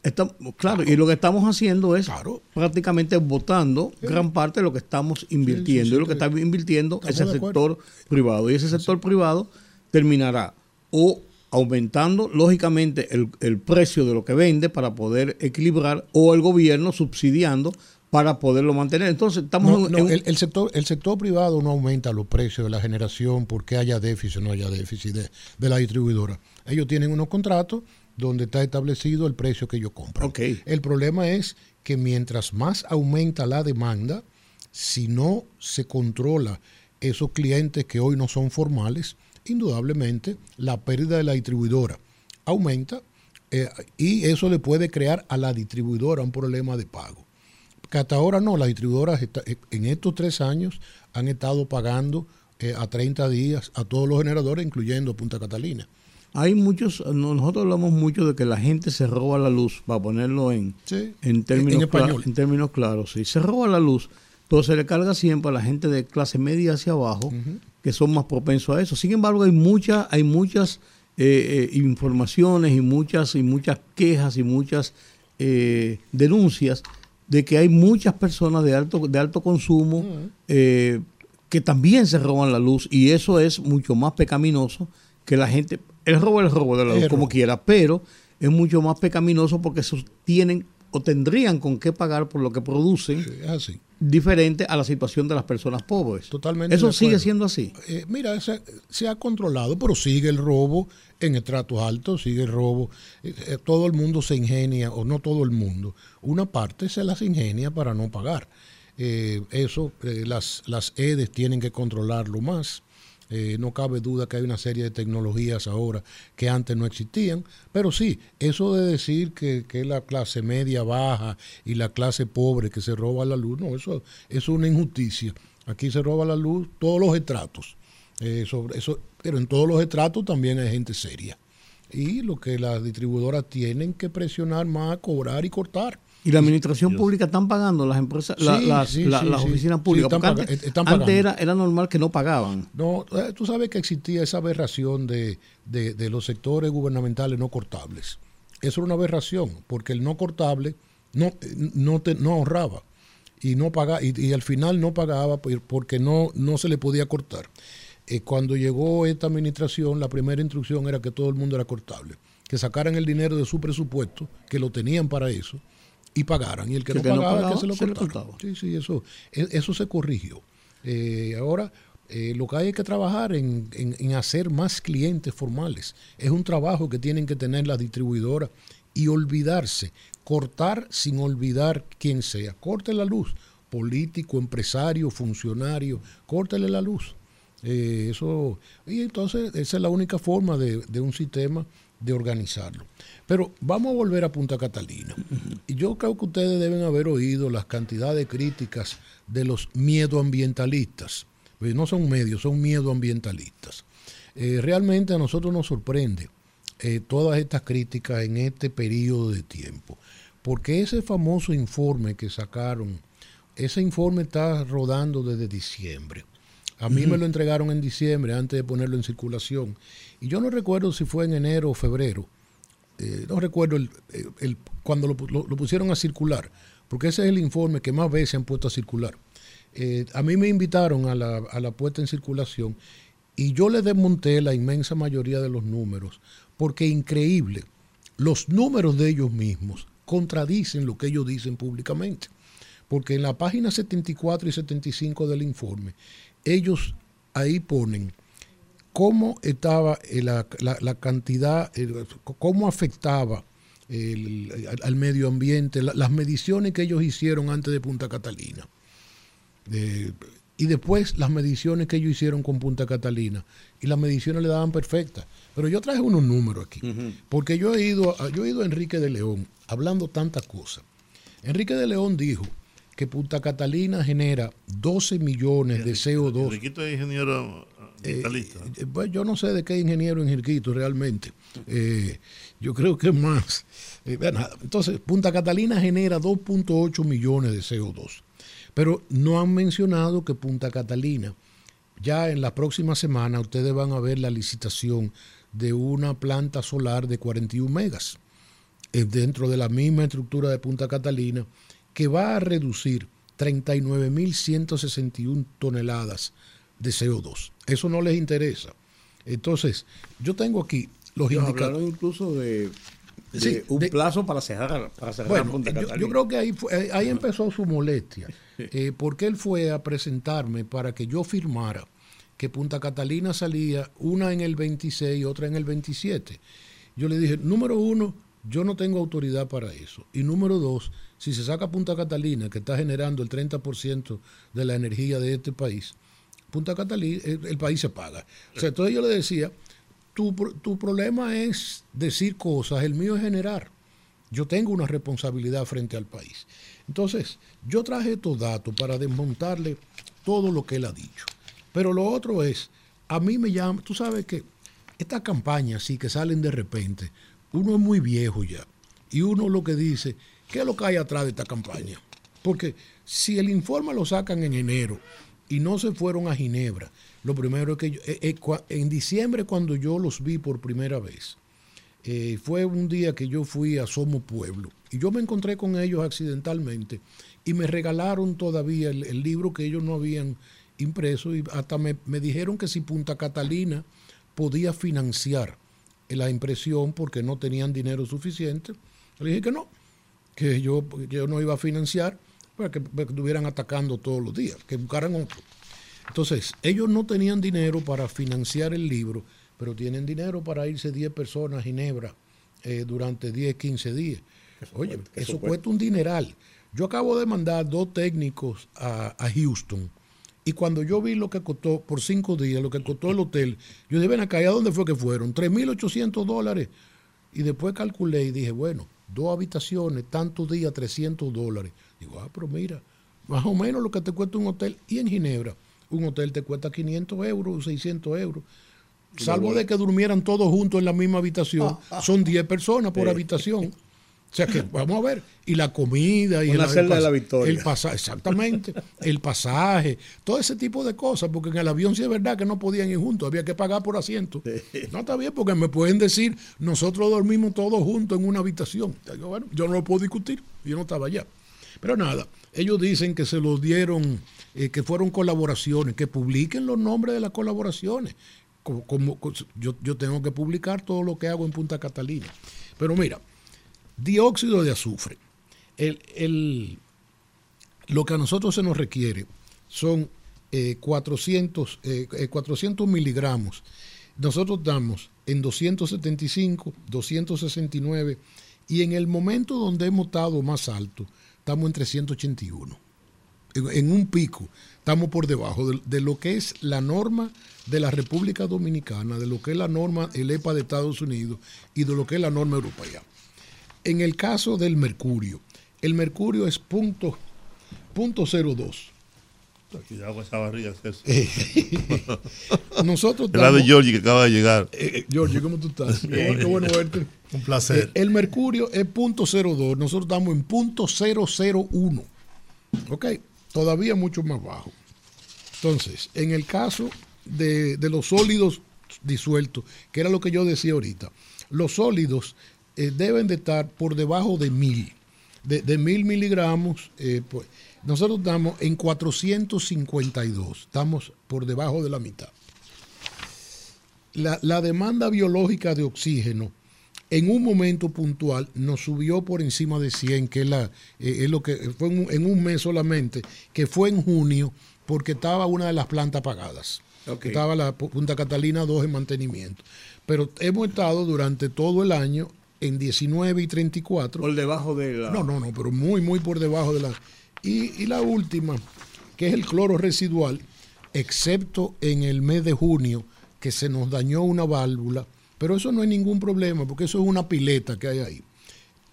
claro, y lo que estamos haciendo es prácticamente votando gran parte de lo que estamos invirtiendo. y lo que está invirtiendo es el sector privado. Y ese sector privado terminará o aumentando lógicamente el, precio de lo que vende para poder equilibrar o el gobierno subsidiando para poderlo mantener. Entonces, estamos en, el, sector el sector privado no aumenta los precios de la generación porque haya déficit o no haya déficit de, la distribuidora. Ellos tienen unos contratos donde está establecido el precio que ellos compran. El problema es que mientras más aumenta la demanda, si no se controla esos clientes que hoy no son formales, indudablemente la pérdida de la distribuidora aumenta eh, y eso le puede crear a la distribuidora un problema de pago. Que hasta ahora no, las distribuidoras eh, en estos tres años han estado pagando eh, a 30 días a todos los generadores, incluyendo Punta Catalina. Hay muchos, nosotros hablamos mucho de que la gente se roba la luz, para ponerlo en, en, términos, en, términos claros. Si se roba la luz, entonces se le carga siempre a la gente de clase media hacia abajo, que son más propensos a eso. Sin embargo, hay muchas, hay muchas eh, eh, informaciones y muchas, y muchas quejas y muchas denuncias de que hay muchas personas de alto, de alto consumo que también se roban la luz y eso es mucho más pecaminoso que la gente. El robo es el robo de la luz, como quiera, pero es mucho más pecaminoso porque tienen o tendrían con qué pagar por lo que producen. así diferente a la situación de las personas pobres. Totalmente. Eso sigue siendo así. Eh, mira, se, ha controlado, pero sigue el robo en estratos altos, sigue el robo. Eh, eh, todo el mundo se ingenia, o no todo el mundo, una parte se las ingenia para no pagar. eso, las, las EDES tienen que controlarlo más. Eh, no cabe duda que hay una serie de tecnologías ahora que antes no existían, pero sí, eso de decir que, es la clase media baja y la clase pobre que se roba la luz, no, eso, es una injusticia. Aquí se roba la luz todos los estratos, eh, eso, pero en todos los estratos también hay gente seria. Y lo que las distribuidoras tienen que presionar más, cobrar y cortar. ¿Y la administración pública están pagando las empresas, las, oficinas públicas? antes, era, era, normal que no pagaban. No, eh, tú sabes que existía esa aberración de, los sectores gubernamentales no cortables. Eso era una aberración, porque el no cortable no, no, te, no ahorraba y no pagaba, y, al final no pagaba porque no, no se le podía cortar. Eh, cuando llegó esta administración, la primera instrucción era que todo el mundo era cortable, que sacaran el dinero de su presupuesto, que lo tenían para eso, y pagaran. Y el que, no, pagaba, que se lo cortaba. Sí, sí, eso, e, eso se corrigió. Eh, ahora, eh, lo que hay que trabajar en, en, hacer más clientes formales. Es un trabajo que tienen que tener las distribuidoras y olvidarse, cortar sin olvidar quién sea. Corte la luz, político, empresario, funcionario, córtele la luz. Eh, eso, y entonces esa es la única forma de, de un sistema de organizarlo. Pero vamos a volver a Punta Catalina. Y yo creo que ustedes deben haber oído las cantidades de críticas de los miedoambientalistas. No son medios, son miedoambientalistas. Eh, realmente a nosotros nos sorprende eh, todas estas críticas en este periodo de tiempo. Porque ese famoso informe que sacaron, ese informe está rodando desde diciembre. A mí me lo entregaron en diciembre antes de ponerlo en circulación. Y yo no recuerdo si fue en enero o febrero eh, no recuerdo el, el, cuando lo, pusieron a circular, porque ese es el informe que más veces han puesto a circular. Eh, a mí me invitaron a la, a la puesta en circulación y yo le desmonté la inmensa mayoría de los números, porque increíble, los números de ellos mismos contradicen lo que ellos dicen públicamente. Porque en la página 74 y 75 del informe, ellos ahí ponen cómo estaba eh, la, la, cantidad, cómo afectaba al medio ambiente, las mediciones que ellos hicieron antes de Punta Catalina. y después las mediciones que ellos hicieron con Punta Catalina. Y las mediciones le daban perfectas. Pero yo traje unos números aquí. Porque yo he, ido, yo he ido a Enrique de León hablando tantas cosas. Enrique de León dijo que Punta Catalina genera 12 millones de CO2. Enriquito es ingeniero eh, eh, pues yo no sé de qué ingeniero en Jirquito realmente. Eh, yo creo que más. entonces, Punta Catalina genera 2.8 millones de CO2. Pero no han mencionado que Punta Catalina, ya en la próxima semana, ustedes van a ver la licitación de una planta solar de 41 megas dentro de la misma estructura de Punta Catalina, que va a reducir 39.161 toneladas de CO2. Eso no les interesa. Entonces, yo tengo aquí los indicadores. incluso de, un plazo para cerrar, para cerrar Punta Catalina. Yo, creo que ahí, eh, ahí empezó su molestia, eh, porque él fue a presentarme para que yo firmara que Punta Catalina salía una en el 26 y otra en el 27. Yo le dije, número uno, yo no tengo autoridad para eso. Y número dos, si se saca Punta Catalina, que está generando el 30% de la energía de este país, Punta Catalina, el, país se paga. O sea, entonces yo le decía, tu, tu problema es decir cosas, el mío es generar. Yo tengo una responsabilidad frente al país. Entonces, yo traje estos datos para desmontarle todo lo que él ha dicho. Pero lo otro es, a mí me llama, tú sabes que estas campañas sí que salen de repente, uno es muy viejo ya. Y uno lo que dice, ¿qué es lo que hay atrás de esta campaña? Porque si el informe lo sacan en enero y no se fueron a Ginebra. Lo primero es que eh, eh, en diciembre cuando yo los vi por primera vez, eh, fue un día que yo fui a Somos Pueblo y yo me encontré con ellos accidentalmente y me regalaron todavía el, libro que ellos no habían impreso y hasta me, me, dijeron que si Punta Catalina podía financiar la impresión porque no tenían dinero suficiente. Le dije que no, que yo, yo no iba a financiar para que, estuvieran atacando todos los días, que buscaran otro. Entonces, ellos no tenían dinero para financiar el libro, pero tienen dinero para irse 10 personas a Ginebra eh, durante 10, 15 días. Oye, eso, cuesta un dineral. Yo acabo de mandar dos técnicos a, a Houston y cuando yo vi lo que costó por cinco días, lo que costó el hotel, yo dije, ven acá, ¿y a dónde fue que fueron? 3.800 dólares. Y después calculé y dije, bueno, dos habitaciones, tantos días, 300 dólares. Digo, ah, pero mira, más o menos lo que te cuesta un hotel. Y en Ginebra, un hotel te cuesta 500 euros, 600 euros. Salvo de que durmieran todos juntos en la misma habitación. Son 10 personas por habitación. O sea que vamos a ver, y la comida y Una el, celda de pas- la victoria. el pasaje, exactamente, el pasaje, todo ese tipo de cosas, porque en el avión sí es verdad que no podían ir juntos, había que pagar por asiento. No está bien, porque me pueden decir, nosotros dormimos todos juntos en una habitación. Yo, bueno, yo no lo puedo discutir, yo no estaba allá. Pero nada, ellos dicen que se los dieron, eh, que fueron colaboraciones, que publiquen los nombres de las colaboraciones. Como, como- co- yo, yo tengo que publicar todo lo que hago en Punta Catalina. Pero mira, dióxido de azufre. El, el- lo que a nosotros se nos requiere son eh, 400, eh, eh, 400 miligramos. Nosotros damos en 275, 269 y en el momento donde hemos estado más alto, estamos en 381. En, en un pico, estamos por debajo de, de lo que es la norma de la República Dominicana, de lo que es la norma, el EPA de Estados Unidos y de lo que es la norma europea. En el caso del mercurio, el mercurio es punto, punto 02. Cuidado con esa barriga, César. Nosotros El lado de Georgie que acaba de llegar. Eh, eh, ¿cómo tú estás? Qué bueno- qué bueno verte. Un placer. Eh, el mercurio es punto 02, nosotros estamos en punto 001. Ok, todavía mucho más bajo. Entonces, en el caso de, de los sólidos disueltos, que era lo que yo decía ahorita, los sólidos eh, deben de estar por debajo de mil, de, de mil miligramos. eh, pues, nosotros estamos en 452, estamos por debajo de la mitad la, la demanda biológica de oxígeno en un momento puntual nos subió por encima de 100, que es, la, eh, es lo que fue en un, en un mes solamente, que fue en junio, porque estaba una de las plantas apagadas. Ok. Estaba la Pu- Punta Catalina 2 en mantenimiento. Pero hemos estado durante todo el año en 19 y 34. Por debajo de la. No, no, no, pero muy, muy por debajo de la. Y, y la última, que es el cloro residual, excepto en el mes de junio, que se nos dañó una válvula, pero eso no es ningún problema, porque eso es una pileta que hay ahí.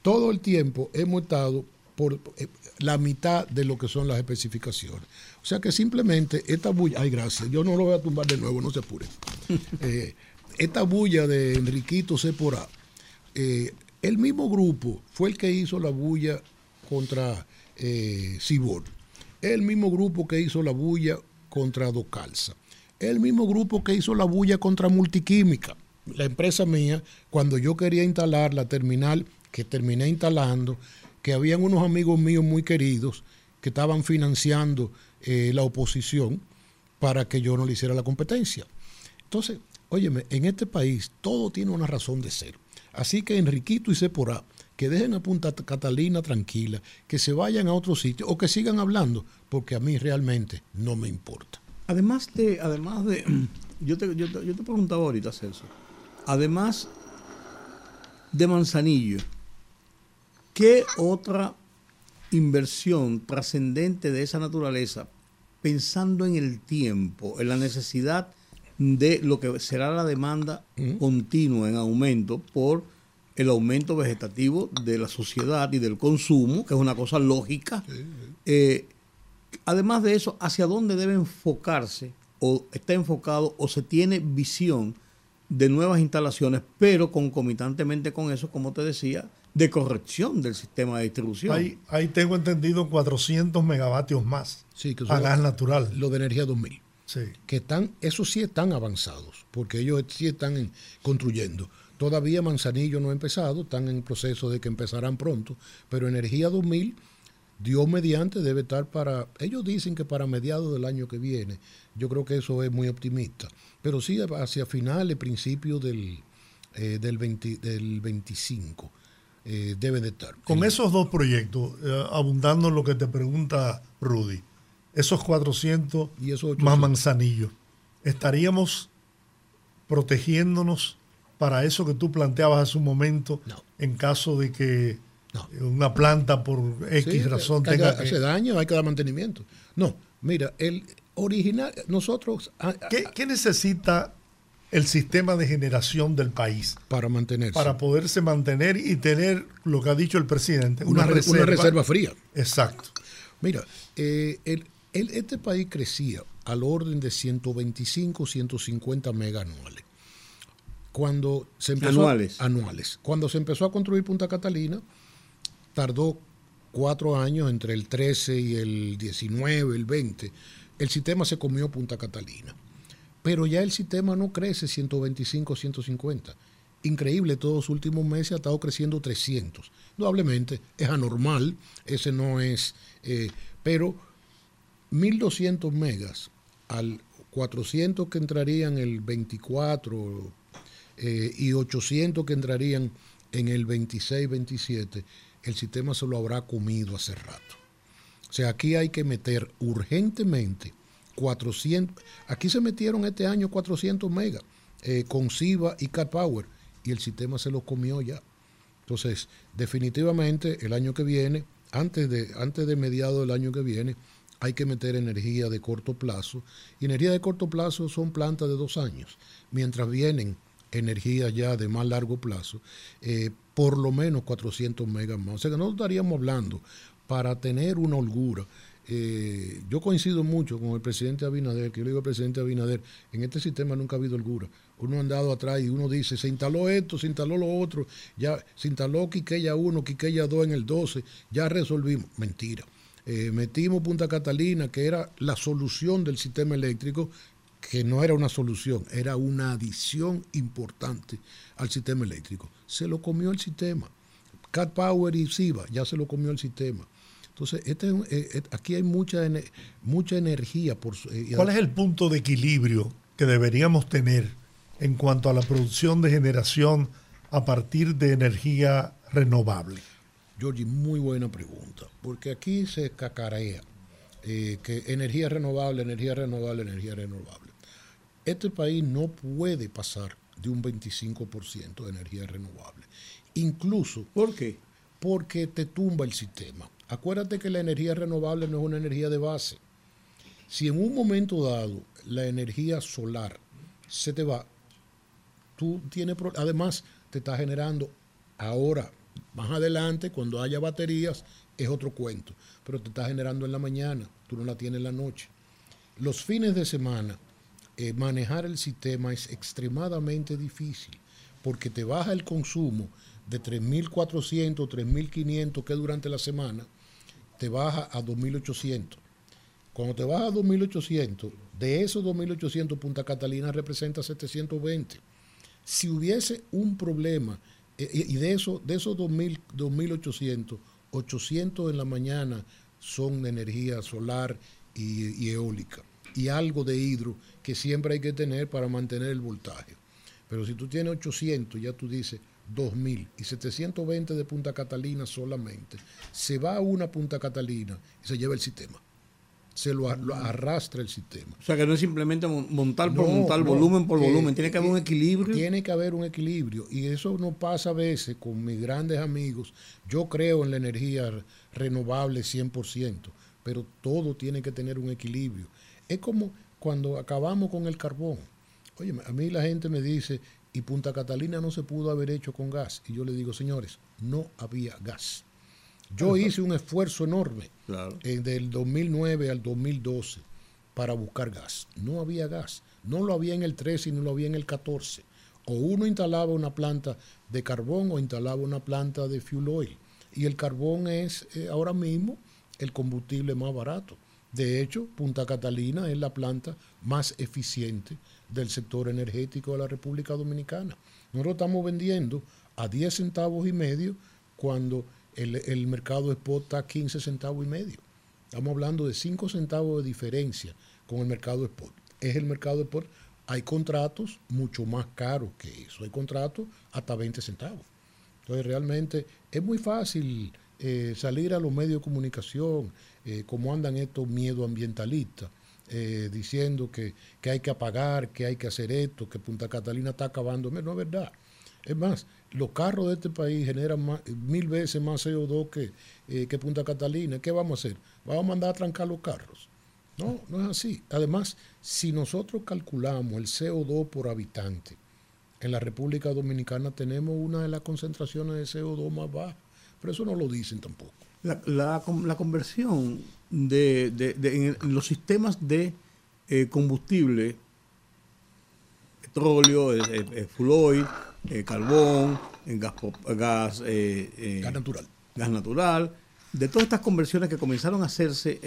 Todo el tiempo hemos estado por eh, la mitad de lo que son las especificaciones. O sea que simplemente esta bulla, ay gracias, yo no lo voy a tumbar de nuevo, no se apure. Eh, esta bulla de Enriquito Cepora, eh, el mismo grupo fue el que hizo la bulla contra eh, Cibor. El mismo grupo que hizo la bulla contra Docalza. El mismo grupo que hizo la bulla contra Multiquímica. La empresa mía, cuando yo quería instalar la terminal que terminé instalando, que habían unos amigos míos muy queridos que estaban financiando eh, la oposición para que yo no le hiciera la competencia. Entonces, óyeme, en este país todo tiene una razón de ser. Así que Enriquito y Seporá, que dejen a Punta Catalina tranquila, que se vayan a otro sitio o que sigan hablando, porque a mí realmente no me importa. Además de, además de, yo te, yo te, yo te preguntaba ahorita, Celso, además de Manzanillo, ¿qué otra inversión trascendente de esa naturaleza, pensando en el tiempo, en la necesidad de lo que será la demanda continua en aumento por el aumento vegetativo de la sociedad y del consumo, que es una cosa lógica, eh, además de eso, ¿hacia dónde debe enfocarse o está enfocado o se tiene visión de nuevas instalaciones, pero concomitantemente con eso, como te decía, de corrección del sistema de distribución? Ahí, ahí tengo entendido 400 megavatios más Sí, que a gas natural. lo de energía 2000. Sí. que están, esos sí están avanzados, porque ellos sí están en- construyendo. Todavía Manzanillo no ha empezado, están en proceso de que empezarán pronto, pero Energía 2000, Dios mediante, debe estar para, ellos dicen que para mediados del año que viene, yo creo que eso es muy optimista, pero sí hacia finales, principios del, eh, del, 20 del 25. eh, debe de estar. Con esos dos proyectos, eh, abundando en lo que te pregunta Rudy, esos 400 Y esos 800. más manzanillos, ¿estaríamos protegiéndonos para eso que tú planteabas hace un momento No. en caso de que No. una planta por X Sí, razón que tenga que... hace daño, hay que dar mantenimiento. No, mira, el original, nosotros a- a- ¿Qué, qué necesita el sistema de generación del país para mantenerse para poderse mantener y tener lo que ha dicho el presidente, una, una, re- reserva? una reserva fría. Exacto. Mira, eh, el- el- este país crecía al orden de 125, 150 mega anuales. Cuando se empezó Anuales. anuales. Cuando se empezó a construir Punta Catalina, tardó cuatro años entre el 13 y el 19, el 20. El sistema se comió Punta Catalina. Pero ya el sistema no crece 125, 150. Increíble, todos los últimos meses ha estado creciendo 300. Indudablemente es anormal, ese no es, eh, pero 1200 megas al 400 que entrarían el 24 eh, y 800 que entrarían en el 26, 27, el sistema se lo habrá comido hace rato. O sea, aquí hay que meter urgentemente 400. Aquí se metieron este año 400 megas eh, con SIVA y Cat Power y el sistema se lo comió ya. Entonces, definitivamente el año que viene, antes de, antes de mediados del año que viene, hay que meter energía de corto plazo. Y energía de corto plazo son plantas de dos años. Mientras vienen energía ya de más largo plazo, eh, por lo menos 400 megas más. O sea que no estaríamos hablando para tener una holgura. Eh, yo coincido mucho con el presidente Abinader, que yo le digo al presidente Abinader, en este sistema nunca ha habido holgura. Uno ha andado atrás y uno dice, se instaló esto, se instaló lo otro, ya se instaló Quiqueya 1, Quiqueya 2 en el 12, ya resolvimos. Mentira. Eh, metimos Punta Catalina, que era la solución del sistema eléctrico, que no era una solución, era una adición importante al sistema eléctrico. Se lo comió el sistema. Cat Power y SIVA ya se lo comió el sistema. Entonces, este eh, eh, aquí hay mucha, mucha energía. Por, ¿Cuál es el punto de equilibrio que deberíamos tener en cuanto a la producción de generación a partir de energía renovable? Georgie, muy buena pregunta, porque aquí se cacarea eh, que energía renovable, energía renovable, energía renovable. Este país no puede pasar de un 25% de energía renovable, incluso ¿Por qué? porque te tumba el sistema. Acuérdate que la energía renovable no es una energía de base. Si en un momento dado la energía solar se te va, tú tienes además te está generando ahora, más adelante, cuando haya baterías, es otro cuento, pero te está generando en la mañana, tú no la tienes en la noche. Los fines de semana, eh, manejar el sistema es extremadamente difícil porque te baja el consumo de 3.400, 3.500 que durante la semana, te baja a 2.800. Cuando te baja a 2.800, de esos 2.800 Punta Catalina representa 720. Si hubiese un problema, y y de, eso, de esos 2.000, 2.800, 800 en la mañana son de energía solar y, y eólica, y algo de hidro que siempre hay que tener para mantener el voltaje. Pero si tú tienes 800, ya tú dices 2000 y 720 de Punta Catalina solamente, se va a una Punta Catalina y se lleva el sistema. Se lo, ar- lo arrastra el sistema. O sea que no es simplemente mon- montar por No, montar, no, volumen por eh, volumen. Tiene que haber un eh, equilibrio. Tiene que haber un equilibrio. Y eso no pasa a veces con mis grandes amigos. Yo creo en la energía re- renovable 100%, pero todo tiene que tener un equilibrio. Es como cuando acabamos con el carbón. Oye, a mí la gente me dice, y Punta Catalina no se pudo haber hecho con gas. Y yo le digo, señores, no había gas. Yo hice un esfuerzo enorme Claro. eh, del 2009 al 2012 para buscar gas. No había gas. No lo había en el 13 y no lo había en el 14. O uno instalaba una planta de carbón o instalaba una planta de fuel oil. Y el carbón es eh, ahora mismo el combustible más barato. De hecho, Punta Catalina es la planta más eficiente del sector energético de la República Dominicana. Nosotros estamos vendiendo a 10 centavos y medio cuando el, el mercado spot está a 15 centavos y medio. Estamos hablando de 5 centavos de diferencia con el mercado spot. Es el mercado spot. Hay contratos mucho más caros que eso. Hay contratos hasta 20 centavos. Entonces realmente es muy fácil eh, salir a los medios de comunicación, eh, como andan estos miedoambientalistas, eh, diciendo que, que, hay que apagar, que hay que hacer esto, que Punta Catalina está acabando. No es verdad. Es más, los carros de este país generan mil veces más CO2 que, eh, que Punta Catalina. ¿Qué vamos a hacer? ¿Vamos a mandar a trancar los carros? No, no es así. Además, si nosotros calculamos el CO2 por habitante, en la República Dominicana tenemos una de las concentraciones de CO2 más bajas, pero eso no lo dicen tampoco. La, la, conversión de, de, en los sistemas de eh, combustible, petróleo, eh, oil, carbón, gas, gas, gas natural. Gas natural, de todas estas conversiones que comenzaron a hacerse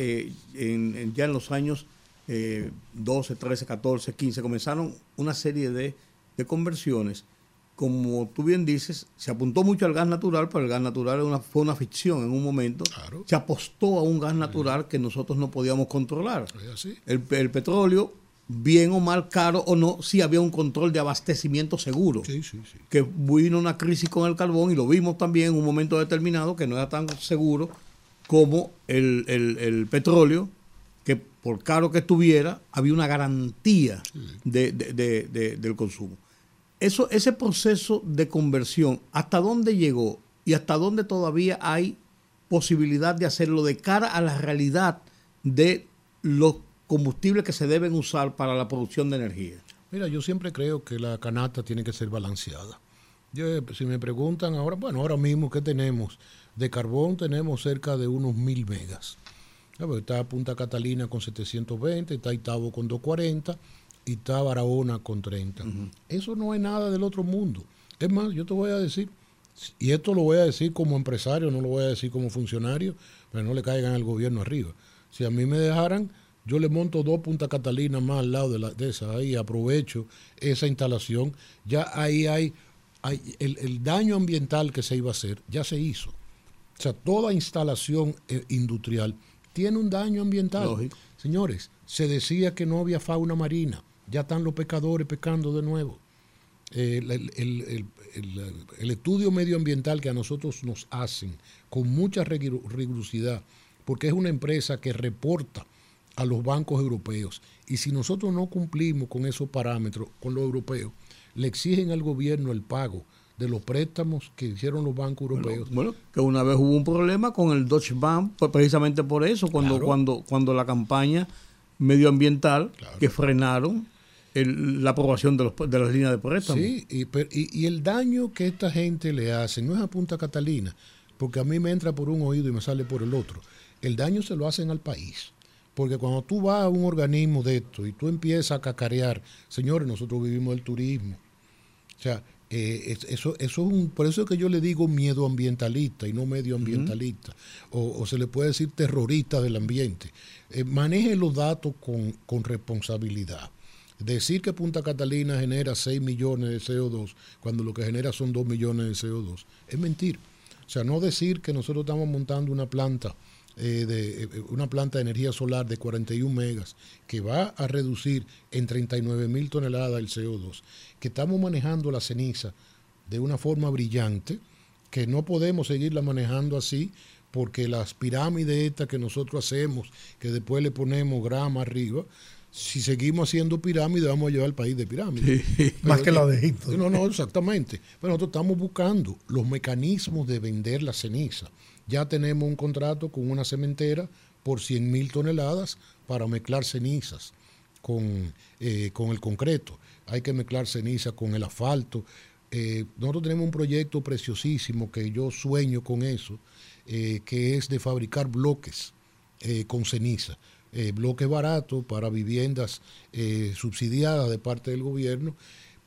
en, ya en los años 12, 13, 14, 15, comenzaron una serie de, de conversiones como tú bien dices, se apuntó mucho al gas natural, pero el gas natural una, fue una ficción en un momento. Se apostó a un gas natural que nosotros no podíamos controlar. El, el, petróleo, bien o mal, caro o no, sí había un control de abastecimiento seguro. Sí, sí, sí. Que vino una crisis con el carbón y lo vimos también en un momento determinado que no era tan seguro como el, el petróleo, que por caro que estuviera, había una garantía de, de, del consumo eso, ese proceso de conversión, ¿hasta dónde llegó y hasta dónde todavía hay posibilidad de hacerlo de cara a la realidad de los combustibles que se deben usar para la producción de energía? Mira, yo siempre creo que la canasta tiene que ser balanceada. Yo, si me preguntan ahora, bueno, ahora mismo, ¿qué tenemos? De carbón tenemos cerca de unos mil megas. Está Punta Catalina con 720, está Itabo con 240 y está Barahona con 30. Eso no es nada del otro mundo. Es más, yo te voy a decir, y esto lo voy a decir como empresario, no lo voy a decir como funcionario, pero no le caigan al gobierno arriba. Si a mí me dejaran, yo le monto dos Punta Catalina más al lado de, la, de esa, ahí aprovecho esa instalación, ya ahí hay, hay el, daño ambiental que se iba a hacer, ya se hizo. O sea, toda instalación eh, industrial tiene un daño ambiental. Señores, se decía que no había fauna marina ya están los pescadores pescando de nuevo. el, estudio medioambiental que a nosotros nos hacen con mucha rigurosidad, porque es una empresa que reporta a los bancos europeos. Y si nosotros no cumplimos con esos parámetros, con los europeos, le exigen al gobierno el pago de los préstamos que hicieron los bancos europeos. Bueno, que una vez hubo un problema con el Deutsche Bank, pues precisamente por eso, cuando, cuando, cuando la campaña medioambiental que frenaron la aprobación de, los, de, las líneas de préstamo. Sí, y, y, el daño que esta gente le hace no es a Punta Catalina, porque a mí me entra por un oído y me sale por el otro. El daño se lo hacen al país. Porque cuando tú vas a un organismo de esto y tú empiezas a cacarear, señores, nosotros vivimos del turismo. O sea, eh, eso, eso es un, por eso es que yo le digo miedo ambientalista y no medioambientalista, o, se le puede decir terrorista del ambiente. Eh, maneje los datos con, con responsabilidad. Decir que Punta Catalina genera 6 millones de CO2 cuando lo que genera son 2 millones de CO2 es mentir. O sea, no decir que nosotros estamos montando una planta eh, de eh, una planta de energía solar de 41 megas que va a reducir en 39 mil toneladas el CO2, que estamos manejando la ceniza de una forma brillante, que no podemos seguirla manejando así porque las pirámides estas que nosotros hacemos, que después le ponemos grama arriba, si seguimos haciendo pirámides, vamos a llevar al país de pirámides. Más que la de Egipto. No, no, exactamente. Pero nosotros estamos buscando los mecanismos de vender la ceniza. Ya tenemos un contrato con una cementera por 100 mil toneladas para mezclar cenizas con, eh, con el concreto. Hay que mezclar ceniza con el asfalto. Eh, nosotros tenemos un proyecto preciosísimo que yo sueño con eso, eh, que es de fabricar bloques con ceniza eh, bloque barato para viviendas subsidiadas de parte del gobierno,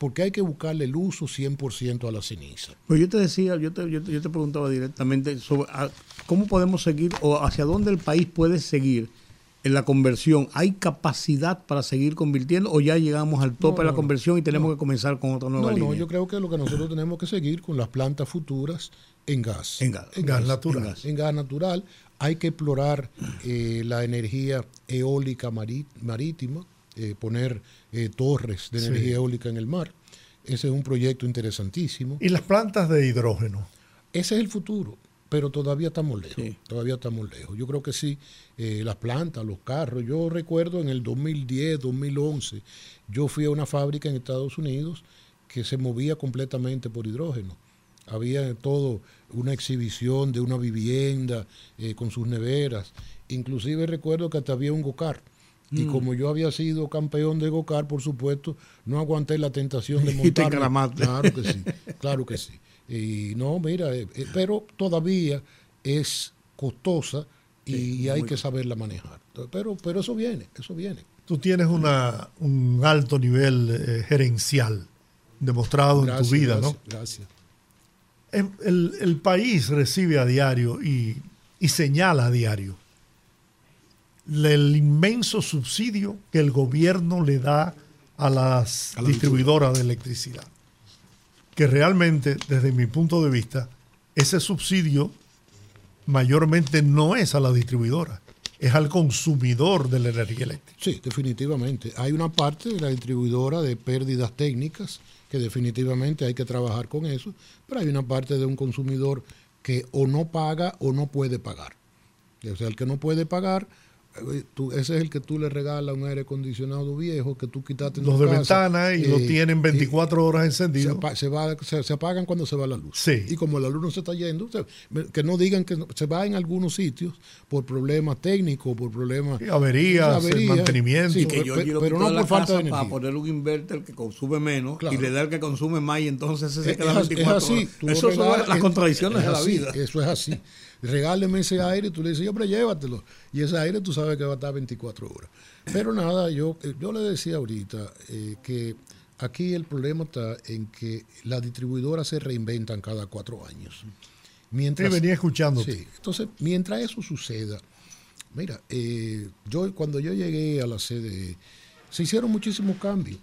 porque hay que buscarle el uso 100% a la ceniza. Pues yo te decía, yo te, yo te, preguntaba directamente sobre cómo podemos seguir o hacia dónde el país puede seguir en la conversión. ¿Hay capacidad para seguir convirtiendo o ya llegamos al tope de la conversión y tenemos que comenzar con otra nueva línea? No, yo creo que lo que nosotros tenemos que seguir con las plantas futuras en gas. En gas, en gas, natural. En gas natural hay que explorar eh, la energía eólica marítima, eh, poner eh, torres de energía eólica en el mar. Ese es un proyecto interesantísimo. ¿Y las plantas de hidrógeno? Ese es el futuro, pero todavía estamos lejos. Todavía estamos lejos. Yo creo que sí, eh, las plantas, los carros. Yo recuerdo en el 2010, 2011, yo fui a una fábrica en Estados Unidos que se movía completamente por hidrógeno. Había todo una exhibición de una vivienda con sus neveras. Inclusive recuerdo que hasta había un gocar. Y mm. como yo había sido campeón de gocar, por supuesto, no aguanté la tentación de montar. Claro que sí, claro que sí. Y no, mira, eh, eh, pero todavía es costosa y, hay que saberla manejar. Pero, pero eso viene, eso viene. Tú tienes una, un alto nivel gerencial demostrado en tu vida, ¿no? Gracias. El, país recibe a diario y, señala a diario el inmenso subsidio que el gobierno le da a las distribuidoras de electricidad. Que realmente, desde mi punto de vista, ese subsidio mayormente no es a la distribuidora, es al consumidor de la energía eléctrica. Sí, definitivamente. Hay una parte de la distribuidora de pérdidas técnicas que definitivamente hay que trabajar con eso, pero hay una parte de un consumidor que o no paga o no puede pagar. O sea, el que no puede pagar eh, ese es el que tú le regalas un aire acondicionado viejo que tú quitaste en Los de ventana y lo eh, tienen 24 horas encendido. Se, va, se, apagan cuando se va la luz. Sí. Y como la luz no se está yendo, que no digan que se va en algunos sitios por problemas técnicos, por problemas. averías, mantenimiento. pero, no por falta de energía. Para poner un inverter que consume menos y le da el que consume más y entonces se queda 24 es así. Eso son las contradicciones de la vida. Eso es así regáleme ese aire y tú le dices, yo, pero llévatelo. Y ese aire tú sabes que va a estar 24 horas. Pero nada, yo, eh, yo le decía ahorita eh, que aquí el problema está en que las distribuidoras se reinventan cada cuatro años. Mientras, venía escuchando. Sí, entonces, mientras eso suceda, mira, eh, yo cuando yo llegué a la sede, se hicieron muchísimos cambios.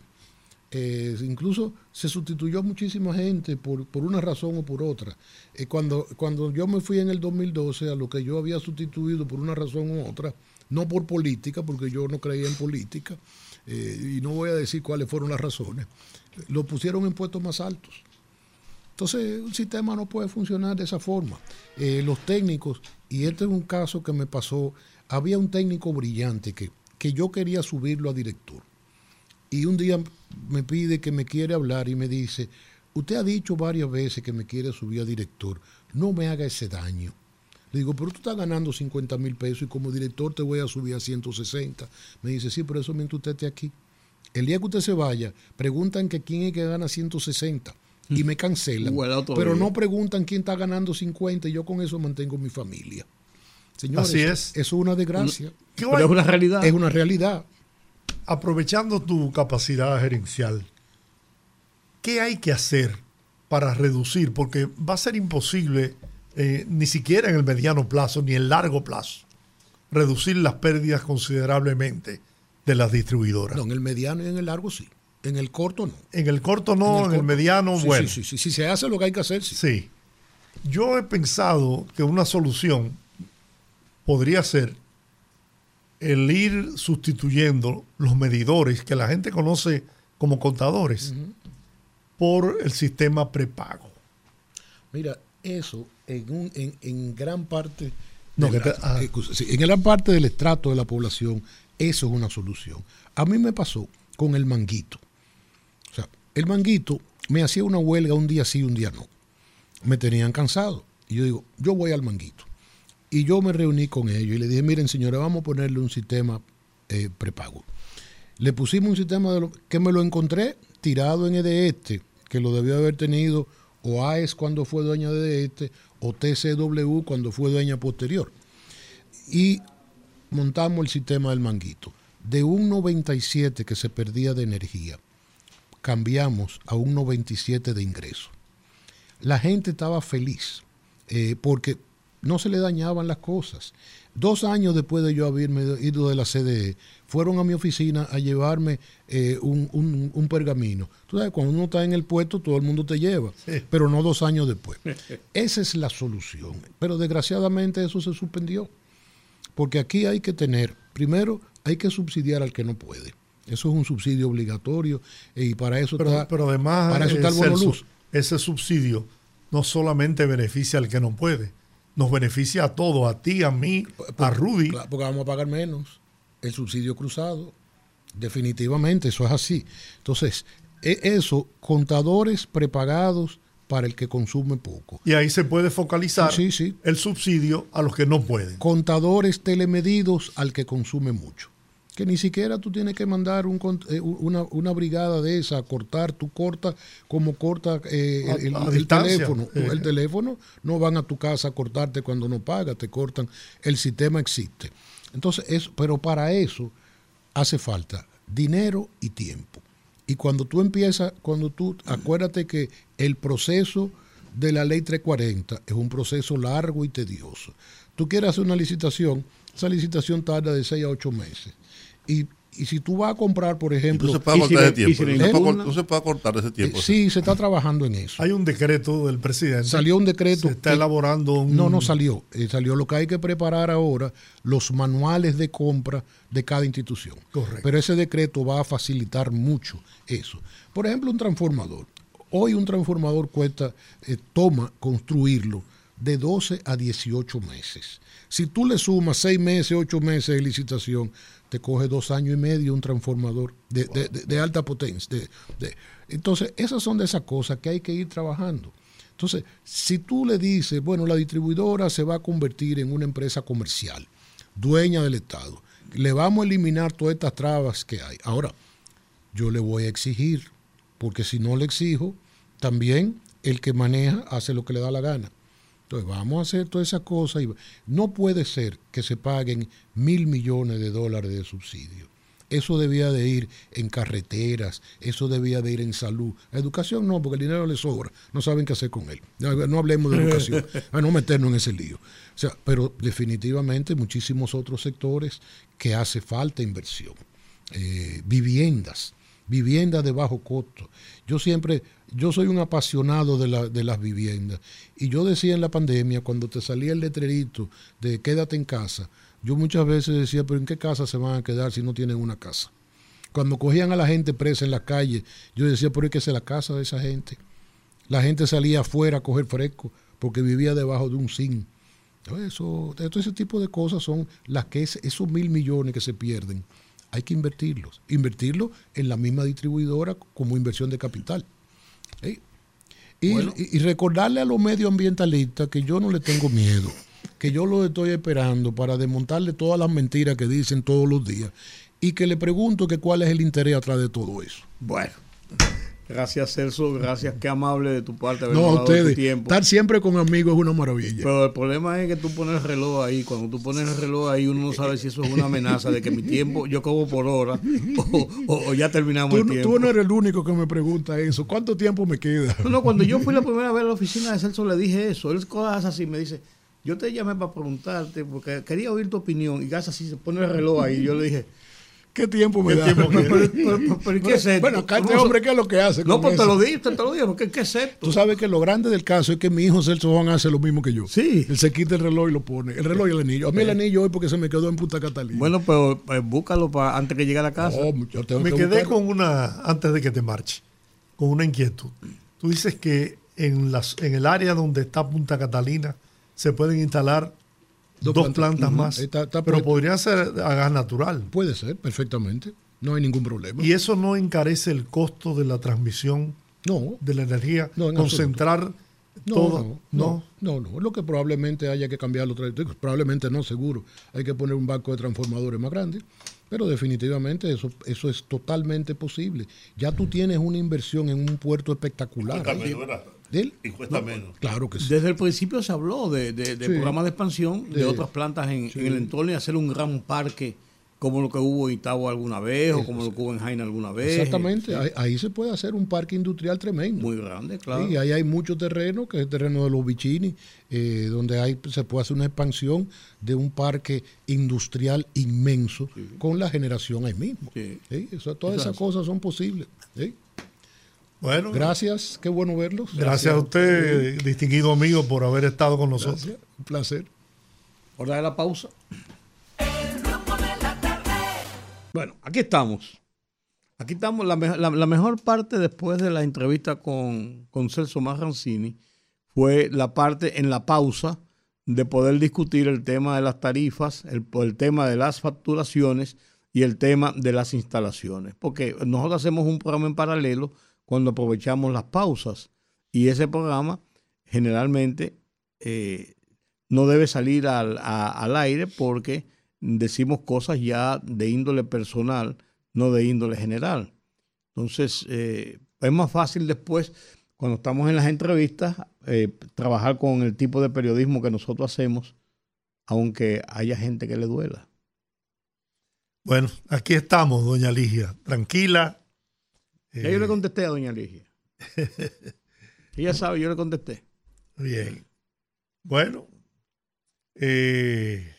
Eh, incluso se sustituyó muchísima gente por, por una razón o por otra. Eh, cuando, cuando yo me fui en el 2012 a lo que yo había sustituido por una razón u otra, no por política, porque yo no creía en política, eh, y no voy a decir cuáles fueron las razones, lo pusieron en puestos más altos. Entonces, un sistema no puede funcionar de esa forma. los técnicos, y este es un caso que me pasó, había un técnico brillante que, que yo quería subirlo a director y un día me pide que me quiere hablar y me dice, usted ha dicho varias veces que me quiere subir a director, no me haga ese daño. Le digo, pero tú estás ganando 50 mil pesos y como director te voy a subir a 160. Me dice, sí, pero eso mientras usted esté aquí. El día que usted se vaya, preguntan que quién es que gana 160 y me cancelan. pero no preguntan quién está ganando 50 y yo con eso mantengo mi familia. Señores, Así es. Eso es una desgracia. Pero es una realidad. Es una realidad aprovechando tu capacidad gerencial, ¿qué hay que hacer para reducir? Porque va a ser imposible, eh, ni siquiera en el mediano plazo, ni en el largo plazo, reducir las pérdidas considerablemente de las distribuidoras. No, en el mediano y en el largo sí. En el corto no. En el corto no, en el, mediano bueno. Sí, sí, sí. Si se hace lo que hay que hacer, sí. Sí. Yo he pensado que una solución podría ser el ir sustituyendo los medidores que la gente conoce como contadores por el sistema prepago. Mira, eso en, en, gran parte... Ah. Eh, en gran parte del estrato de la población, eso es una solución. A mí me pasó con el manguito. O sea, el manguito me hacía una huelga un día sí, un día no. Me tenían cansado. Y yo digo, yo voy al manguito. Y yo me reuní con ellos y le dije, miren señores, vamos a ponerle un sistema eh, prepago. Le pusimos un sistema de que me lo encontré tirado en EDESTE, que lo debió haber tenido o AES cuando fue dueña de EDESTE o TCW cuando fue dueña posterior. Y montamos el sistema del manguito. De un 97 que se perdía de energía, cambiamos a un 97 de ingreso. La gente estaba feliz eh, porque no se le dañaban las cosas. Dos años después de yo haberme ido de la CDE, fueron a mi oficina a llevarme eh, un, pergamino. Tú sabes, cuando uno está en el puesto, todo el mundo te lleva, pero no dos años después. Esa es la solución. Pero desgraciadamente eso se suspendió. Porque aquí hay que tener, primero, hay que subsidiar al que no puede. Eso es un subsidio obligatorio y para eso pero, está, pero además, para eso está el bono luz. Ese subsidio no solamente beneficia al que no puede, nos beneficia a todos, a ti, a mí, a Rudy. Porque vamos a pagar menos el subsidio cruzado. Definitivamente, eso es así. Entonces, e, eso, contadores prepagados para el que consume poco. Y ahí se puede focalizar Sí, sí. el subsidio a los que no pueden. Contadores telemedidos al que consume mucho. Que ni siquiera tú tienes que mandar un eh, una, una brigada de esa a cortar. Tú cortas como corta eh, el, a teléfono. Eh. El teléfono no van a tu casa a cortarte cuando no pagas, te cortan. El sistema existe. Entonces, eso, pero para eso hace falta dinero y tiempo. Y cuando tú empiezas, cuando tú, acuérdate que el proceso de la ley 340 es un proceso largo y tedioso. Tú quieres hacer una licitación, esa licitación tarda de 6 a 8 meses. Y, y si tú vas a comprar, por ejemplo, tú se puede y si cortar ese tiempo. se puede se cortar ese eh, tiempo. sí, se está trabajando en eso. Hay un decreto del presidente. Salió un decreto. Se está que- elaborando un. No, no salió. Eh, salió lo que hay que preparar ahora, los manuales de compra de cada institución. Correcto. Pero ese decreto va a facilitar mucho eso. Por ejemplo, un transformador. Hoy un transformador cuesta, eh, toma construirlo de 12 a 18 meses. Si tú le sumas 6 meses, 8 meses de licitación, te coge dos años y medio un transformador de, de- de- alta potencia. entonces, esas son de esas cosas que hay que ir trabajando. Entonces, si tú le dices, bueno, la distribuidora se va a convertir en una empresa comercial, dueña del Estado, le vamos a eliminar todas estas trabas que hay. Ahora, yo le voy a exigir, porque si no le exijo, también el que maneja hace lo que le da la gana. Entonces vamos a hacer todas esas cosas. Y no puede ser que se paguen mil millones de dólares de subsidio. Eso debía de ir en carreteras, eso debía de ir en salud. Educación no, porque el dinero le sobra. No saben qué hacer con él. No, hablemos de educación, a no meternos en ese lío. O sea, pero definitivamente muchísimos otros sectores que hace falta inversión. Eh, viviendas, viviendas de bajo costo. Yo siempre, yo soy un apasionado de, la- de las viviendas. Y yo decía en la pandemia, cuando te salía el letrerito de quédate en casa, yo muchas veces decía, pero ¿en qué casa se van a quedar si no tienen una casa? Cuando cogían a la gente presa en la calle, yo decía, pero es que es la casa de esa gente. La gente salía afuera a coger fresco porque vivía debajo de un zinc. Eso, todo ese tipo de cosas son las que es- esos mil millones que se pierden, hay que invertirlos. Invertirlos en la misma distribuidora como inversión de capital. Y, Bueno. y- y recordarle a los medioambientalistas que yo no le tengo miedo, que yo los estoy esperando para desmontarle todas las mentiras que dicen todos los días y que le pregunto que cuál es el interés atrás de todo eso. Bueno, gracias Celso, gracias, qué amable de tu parte haber No, a ustedes, tiempo. estar siempre con amigos es una maravilla. Pero el problema es que tú pones el reloj ahí. Cuando tú pones el reloj ahí, uno no sabe si eso es una amenaza de que mi tiempo, yo como por hora, o, o- o ya terminamos Tú, el no- tiempo. tú no eres el único que me pregunta eso. ¿Cuánto tiempo me queda? No, cuando yo fui la primera vez a la oficina de Celso, le dije eso. Él cosas así, me dice, yo te llamé para preguntarte, porque quería oír tu opinión. Y Gas así se pone el reloj ahí. Yo le dije, ¿Qué tiempo me ¿qué da? tiempo? Pero, pero- pero- pero ¿y ¿qué es esto? Bueno, acá este ¿Cómo se- hombre, ¿qué es lo que hace? No, pues te lo dije, te, lo dije, porque ¿qué es esto? Tú sabes que lo grande del caso es que mi hijo Celso Juan hace lo mismo que yo. Sí. Él se quita el reloj y lo pone. El reloj y el anillo. A mí el anillo hoy porque se me quedó en Punta Catalina. Bueno, pero pues, búscalo para antes que llegue a la casa. No, yo tengo Me que quedé buscarlo. con una, antes de que te marche, con una inquietud. Tú dices que en, las, en el área donde está Punta Catalina se pueden instalar Dos dos, plantas. más, Está- está pero podría ser a gas natural. Puede ser, perfectamente. No hay ningún problema. Y eso no encarece el costo de la transmisión No, de la energía, No, en concentrar no, todo. no, no, no, no. Lo que probablemente haya que cambiarlo, probablemente no, seguro. Hay que poner un banco de transformadores más grande. Pero definitivamente eso, eso es totalmente posible. Ya tú tienes una inversión en un puerto espectacular. ¿Del? Y cuesta menos. Claro que sí. Desde el principio se habló de, de, de Sí. programas de expansión de otras plantas en, Sí. en el entorno y hacer un gran parque como lo que hubo en Itagua alguna vez o como lo que hubo en Jaina alguna vez. Exactamente. Ahí, ahí se puede hacer un parque industrial tremendo. Muy grande, claro. Sí, y ahí hay mucho terreno, que es el terreno de los bichini, eh, donde hay, se puede hacer una expansión de un parque industrial inmenso con la generación ahí mismo. Sí. Sí, eso- todas esas es. cosas son posibles. sí. Bueno, Gracias, qué bueno verlos. gracias a usted, distinguido amigo, por haber estado con nosotros. Gracias, un placer. Hora de la pausa. Bueno, aquí estamos. Aquí estamos, la, la- la mejor parte después de la entrevista con, con Celso Marrancini, fue la parte en la pausa de poder discutir el tema de las tarifas, el, el tema de las facturaciones y el tema de las instalaciones. Porque nosotros hacemos un programa en paralelo cuando aprovechamos las pausas y ese programa generalmente eh, no debe salir al, al, aire porque decimos cosas ya de índole personal, no de índole general. Entonces, eh, es más fácil después, cuando estamos en las entrevistas, eh, trabajar con el tipo de periodismo que nosotros hacemos, aunque haya gente que le duela. Bueno, aquí estamos, doña Ligia, tranquila. Ya yo le contesté a doña Ligia. Ella sabe, yo le contesté. Bien. Bueno, eh,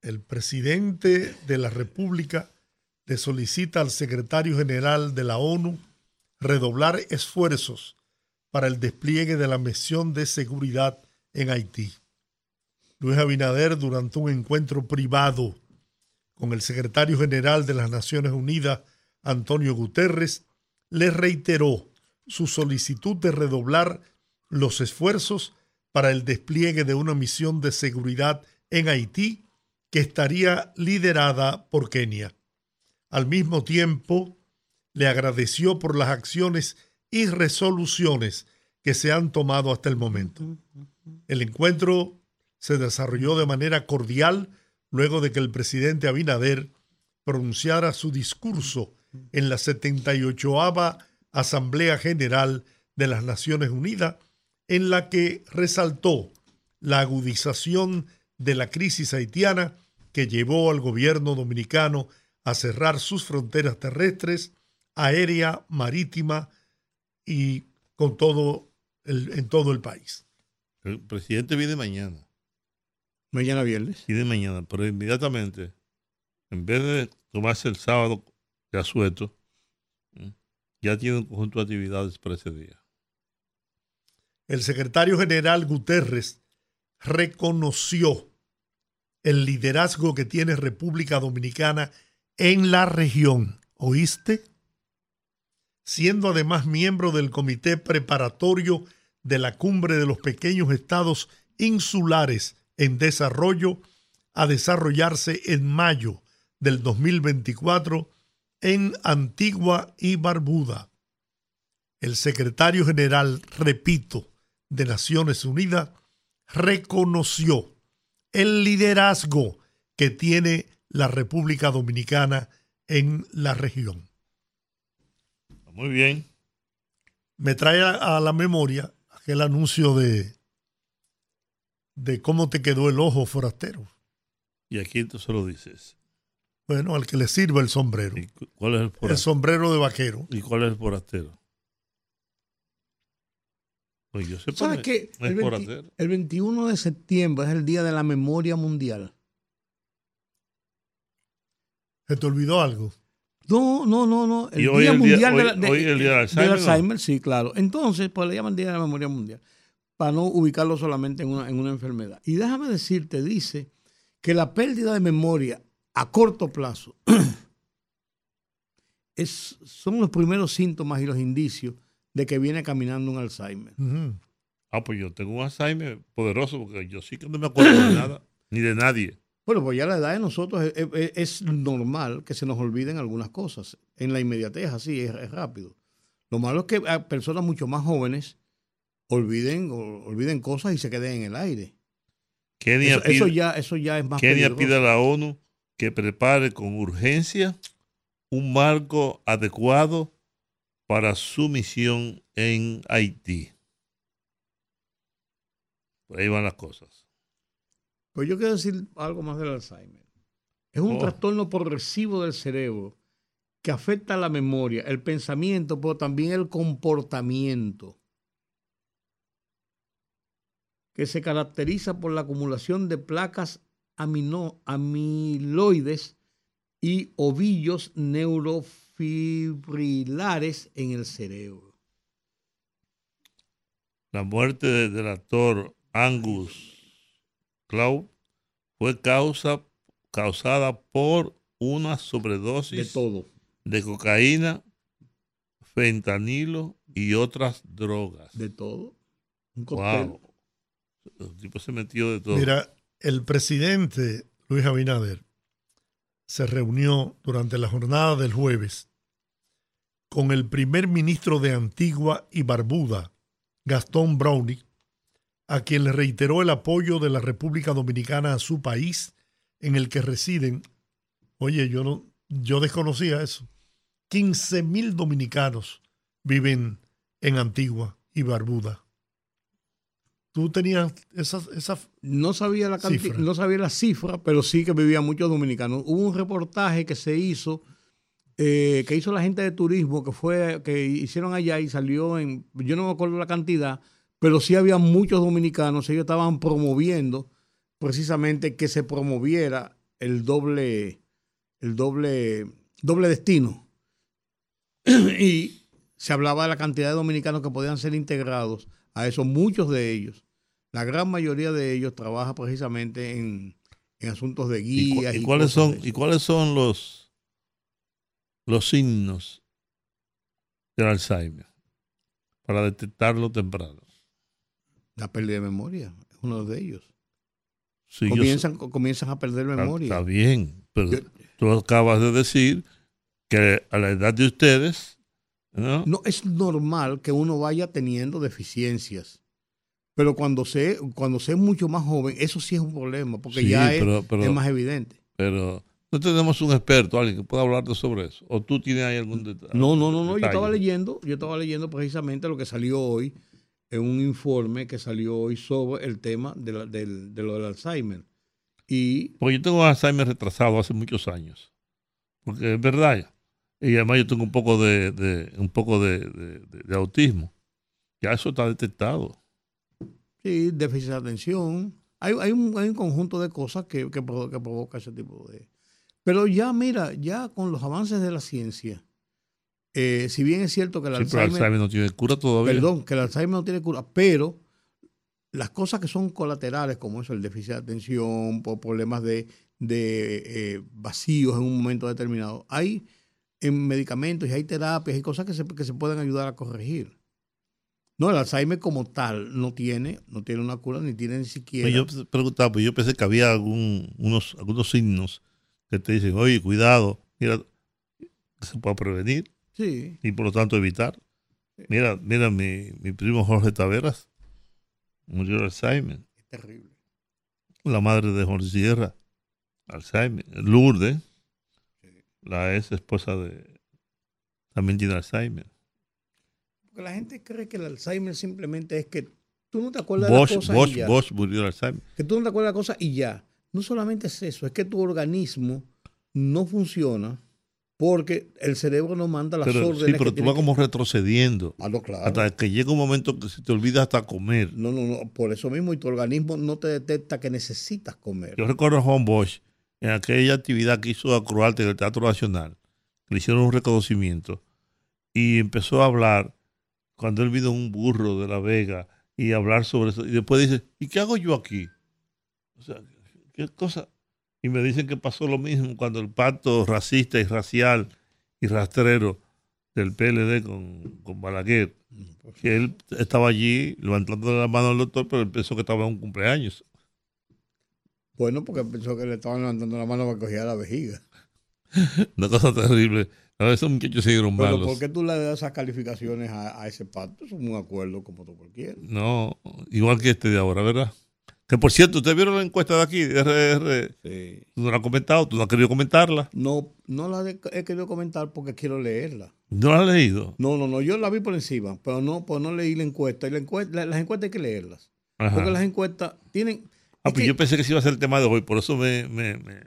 el presidente de la República le solicita al secretario general de la ONU redoblar esfuerzos para el despliegue de la misión de seguridad en Haití. Luis Abinader, durante un encuentro privado con el secretario general de las Naciones Unidas, Antonio Guterres, le reiteró su solicitud de redoblar los esfuerzos para el despliegue de una misión de seguridad en Haití que estaría liderada por Kenia. Al mismo tiempo, le agradeció por las acciones y resoluciones que se han tomado hasta el momento. El encuentro se desarrolló de manera cordial luego de que el presidente Abinader pronunciara su discurso en la 78 Asamblea General de las Naciones Unidas, en la que resaltó la agudización de la crisis haitiana que llevó al gobierno dominicano a cerrar sus fronteras terrestres, aérea, marítima y con todo el, en todo el país. El presidente viene mañana. Mañana viernes. Viene mañana, pero inmediatamente, en vez de tomarse el sábado de asueto, ya tiene un conjunto de actividades para ese día. El secretario general Guterres reconoció el liderazgo que tiene República Dominicana en la región. ¿Oíste? Siendo además miembro del comité preparatorio de la cumbre de los pequeños estados insulares en desarrollo a desarrollarse en mayo del 2024 en Antigua y Barbuda. El secretario general, repito, de Naciones Unidas reconoció el liderazgo que tiene la República Dominicana en la región. Muy bien. Me trae a la memoria aquel anuncio de, de cómo te quedó el ojo forastero. Y aquí tú se lo dices. Bueno, al que le sirva el sombrero. ¿Y ¿Cuál es el forastero? El sombrero de vaquero. ¿Y cuál es el forastero? Pues yo sé ¿Sabes qué? No es El, 20 forastero. el 21 de septiembre es el Día de la Memoria Mundial. ¿Se te olvidó algo? No, no, no, no. El Día Mundial del Alzheimer, del ¿no? Alzheimer, sí, claro. Entonces, pues le llaman Día de la Memoria Mundial, para no ubicarlo solamente en una, en una enfermedad. Y déjame decirte, dice que la pérdida de memoria a corto plazo es, son los primeros síntomas y los indicios de que viene caminando un Alzheimer. Ah, pues yo tengo un Alzheimer poderoso porque yo sí que no me acuerdo de nada, ni de nadie. Bueno, pues ya la edad de nosotros es, es- es normal que se nos olviden algunas cosas. En la inmediatez, así, es, es rápido. Lo malo es que a personas mucho más jóvenes olviden, olviden cosas y se queden en el aire. Kenia, Eso, ya, eso ya es más Kenia peligroso. pide a la ONU que prepare con urgencia un marco adecuado para su misión en Haití. Por ahí van las cosas. Pues yo quiero decir algo más del Alzheimer. Es un Oh. trastorno progresivo del cerebro que afecta la memoria, el pensamiento, pero también el comportamiento. Que se caracteriza por la acumulación de placas amino- amiloides y ovillos neurofibrilares en el cerebro. La muerte de- del actor Angus Cloud fue causa, causada por una sobredosis De todo. de cocaína, fentanilo y otras drogas. De todo. Un cóctel. Wow. El tipo se metió de todo. Mira, el presidente Luis Abinader se reunió durante la jornada del jueves con el primer ministro de Antigua y Barbuda, Gastón Brownie, a quien le reiteró el apoyo de la República Dominicana a su país en el que residen. Oye, yo no, yo desconocía eso. 15 mil dominicanos viven en Antigua y Barbuda. Tú tenías esa, esa No sabía la canti- Cifra. no sabía la cifra, pero sí que vivían muchos dominicanos. Hubo un reportaje que se hizo, eh, que hizo la gente de turismo, que fue, que hicieron allá y salió en, yo no me acuerdo la cantidad, pero sí había muchos dominicanos, ellos estaban promoviendo precisamente que se promoviera el doble, el doble, doble destino. y se hablaba de la cantidad de dominicanos que podían ser integrados a eso, muchos de ellos. La gran mayoría de ellos trabaja precisamente en, en asuntos de ¿Y, cu- guías. y y cuáles son. ¿Y cuáles son los, los signos del Alzheimer? Para detectarlo temprano. La pérdida de memoria es uno de ellos. Sí, yo comienzan, comienzan a perder memoria. está bien, pero Yo- tú acabas de decir que a la edad de ustedes, ¿no? No es normal que uno vaya teniendo deficiencias. Pero cuando se, cuando se es mucho más joven, eso sí es un problema, porque Sí, ya es, pero- pero- es más evidente. pero no tenemos un experto, alguien que pueda hablarte sobre eso. ¿O tú tienes ahí algún detalle? No, no, no, no. Yo estaba leyendo, yo estaba leyendo precisamente lo que salió hoy en un informe que salió hoy sobre el tema de, la- del, de lo del Alzheimer. Y Porque yo tengo Alzheimer retrasado hace muchos años. Porque es verdad. Y además yo tengo un poco de, de- un poco de, de- de- de autismo. Ya eso está detectado. Sí, déficit de atención. Hay, hay, un, hay un conjunto de cosas que, que, provo- que provoca ese tipo de... Pero ya, mira, ya con los avances de la ciencia, eh, si bien es cierto que el Sí, pero Alzheimer... Alzheimer no tiene cura todavía. Perdón, que el Alzheimer no tiene cura, pero las cosas que son colaterales, como eso, el déficit de atención, por problemas de, de eh, vacíos en un momento determinado, hay en medicamentos y hay terapias y cosas que se, que se pueden ayudar a corregir. No, el Alzheimer como tal no tiene, no tiene una cura, ni tiene ni siquiera. Pues yo preguntaba, pues yo pensé que había algún, unos, algunos signos que te dicen, oye, cuidado, mira, que se pueda prevenir sí, y por lo tanto evitar. Mira, mira, mi, mi primo Jorge Taveras murió de Alzheimer. es terrible. la madre de Jorge Sierra, Alzheimer, Lourdes, la ex esposa de, también tiene Alzheimer. Porque la gente cree que el Alzheimer simplemente es que tú no te acuerdas de Bosch, las cosas y Bosch, ya. Bosch murió de Alzheimer. que tú no te acuerdas de cosas y ya. No solamente es eso, es que tu organismo no funciona porque el cerebro no manda las Pero, órdenes. sí, que pero tú vas como retrocediendo Ah, no, claro. hasta que llega un momento que se te olvida hasta comer. No, no, no. Por eso mismo, y tu organismo no te detecta que necesitas comer. Yo recuerdo a Juan Bosch en aquella actividad que hizo a Cruarte en el Teatro Nacional, le hicieron un reconocimiento y empezó a hablar cuando él vino un burro de La Vega y hablar sobre eso. Y después dice, ¿y qué hago yo aquí? O sea, ¿qué cosa? Y me dicen que pasó lo mismo cuando el pacto racista y racial y rastrero del PLD con, con Balaguer, que él estaba allí levantando la mano al doctor, pero él pensó que estaba en un cumpleaños. Bueno, porque pensó que le estaban levantando la mano para coger la vejiga. Una cosa terrible. A esos muchachos se dieron Pero malos. ¿por qué tú le das esas calificaciones a, a ese pacto? Es un acuerdo como todo cualquiera. No, igual que este de ahora, ¿verdad? Que por cierto, ¿ustedes vieron la encuesta de aquí, de RR? Sí. Tú no la has comentado, tú no has querido comentarla. No, no la he querido comentar porque quiero leerla. ¿No la has leído? No, no, no, yo la vi por encima, pero no, pues no leí la encuesta. Y la encuesta la- las encuestas hay que leerlas. Ajá. Porque las encuestas tienen. Ah, es pues que- yo pensé que ese iba a ser el tema de hoy, por eso me, me- me-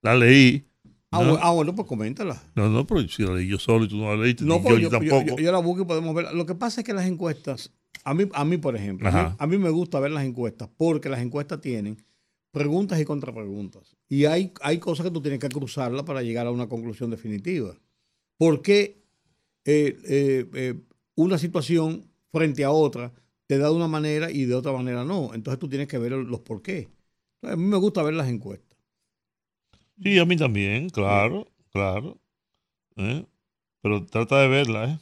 la leí. Ah, ah, bueno, pues coméntala. No, no, pero si la leí yo solo y tú no la leíste, No, pues yo, yo, tampoco. yo- la busco y podemos verla. Lo que pasa es que las encuestas, a mí, a mí por ejemplo, a mí, Ajá. a mí me gusta ver las encuestas porque las encuestas tienen preguntas y contrapreguntas. Y hay, hay cosas que tú tienes que cruzarlas para llegar a una conclusión definitiva. ¿Por qué eh, eh, eh, una situación frente a otra te da de una manera y de otra manera no? Entonces tú tienes que ver los por qué. Entonces, a mí me gusta ver las encuestas. Sí, a mí también, claro, claro. ¿Eh? Pero trata de verla, ¿eh?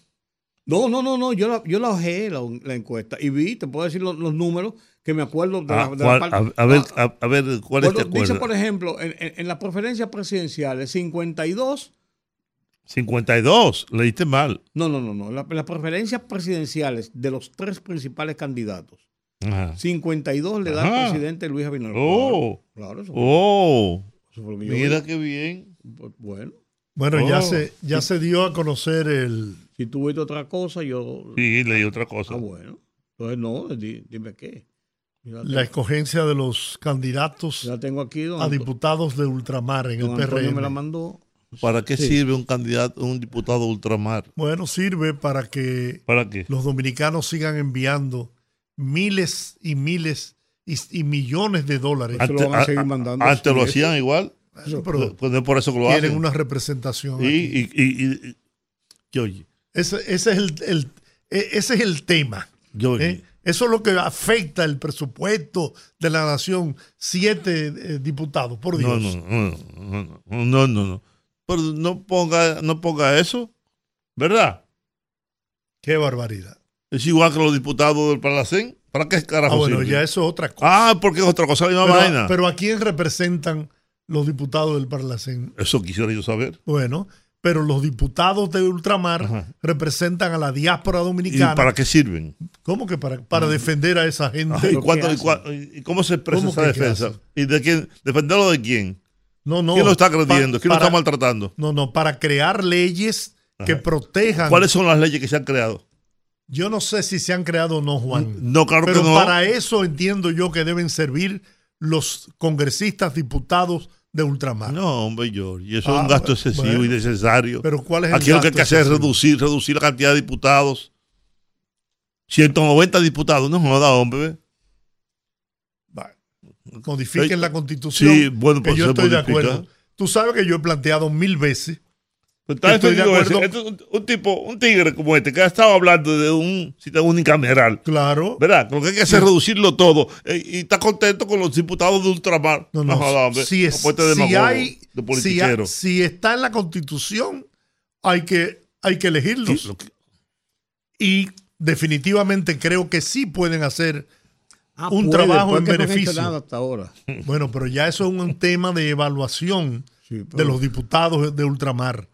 No, no, no, no. Yo la, yo la ojé la, la encuesta y vi, te puedo decir los, los números que me acuerdo de, Ah, la, de la ¿cuál- parte- a, a ver, Ah, a, a ver, ¿cuáles te bueno, dice, por ejemplo, en, en- en las preferencias presidenciales, 52. 52, leíste mal. No, no, no, no. En la- las preferencias presidenciales de los tres principales candidatos, Ajá. 52 le da al presidente Luis Abinader. Oh. Claro, claro, eso, fue- Oh, eso fue lo que yo mira qué bien. Bueno, Bueno, ya, Oh. se, ya se dio a conocer el, si tú viste otra cosa, yo. Sí, leí otra cosa. Ah, bueno. Entonces, no, di- dime qué. La escogencia de los candidatos la tengo aquí. Don, a diputados de ultramar en el don Antonio me la PRM. mandó. ¿Para qué Sí. sirve un candidato, un diputado ultramar? Bueno, sirve para que ¿Para qué? los dominicanos sigan enviando miles y miles y, y millones de dólares. Eso lo van a seguir mandando. antes lo hacían igual. Pero Pues no es por eso que lo tienen hacen. una representación. Y, aquí. y, y, y- y- oye, Ese, ese es el, el- e- ese es el tema. yo, ¿eh? Eso es lo que afecta el presupuesto de la nación. Siete eh, diputados, por no, Dios. no, no, no, no, no, no, no. Pero no ponga, no ponga eso, ¿verdad? Qué barbaridad. Es igual que los diputados del Palacén. ¿Para qué carajo Ah, bueno, sirve? ya eso es otra cosa. Ah, porque es otra cosa, la misma pero, vaina. pero ¿a quién representan los diputados del Parlacén? Eso quisiera yo saber. Bueno, pero los diputados de ultramar Ajá. representan a la diáspora ¿Y dominicana. para qué sirven? ¿Cómo que para, para defender a esa gente? Ajá, ¿Y, ¿Pero qué cuánto- y cua- y cómo se expresa ¿Cómo esa defensa? ¿Y de quién? ¿Defenderlo de quién? No, no. ¿Quién lo está agrediendo? ¿Quién lo está maltratando? No, no, para crear leyes que protejan. ¿Cuáles son las leyes que se han creado? Yo no sé si se han creado o no, Juan. No, claro Pero que no. para eso entiendo yo que deben servir los congresistas diputados de ultramar. No, hombre, George. Y eso Ah, es un gasto bueno, excesivo bueno. y necesario. Pero ¿cuál es el Aquí lo que hay gasto que hacer es reducir, reducir la cantidad de diputados. 190 diputados, no joda, hombre. Va, Modifiquen la constitución. Sí, bueno, que pues yo estoy de acuerdo. Tú sabes que yo he planteado mil veces. Pues está Estoy de ese. Este un, un tipo, un tigre como este, que ha estado hablando de un sistema unicameral. Claro. ¿Verdad? Lo que hay que hacer es reducirlo todo. Eh, y está contento con los diputados de ultramar. No, no. hombre. si, es- si hay, de si, politiquero. ha- si está en la constitución, hay que, hay que elegirlos. Sí, lo que- Y definitivamente creo que sí pueden hacer. Ah, Un puede, trabajo en no han hecho beneficio. nada hasta ahora. Bueno, pero ya eso es un tema de evaluación Sí, de los diputados de ultramar.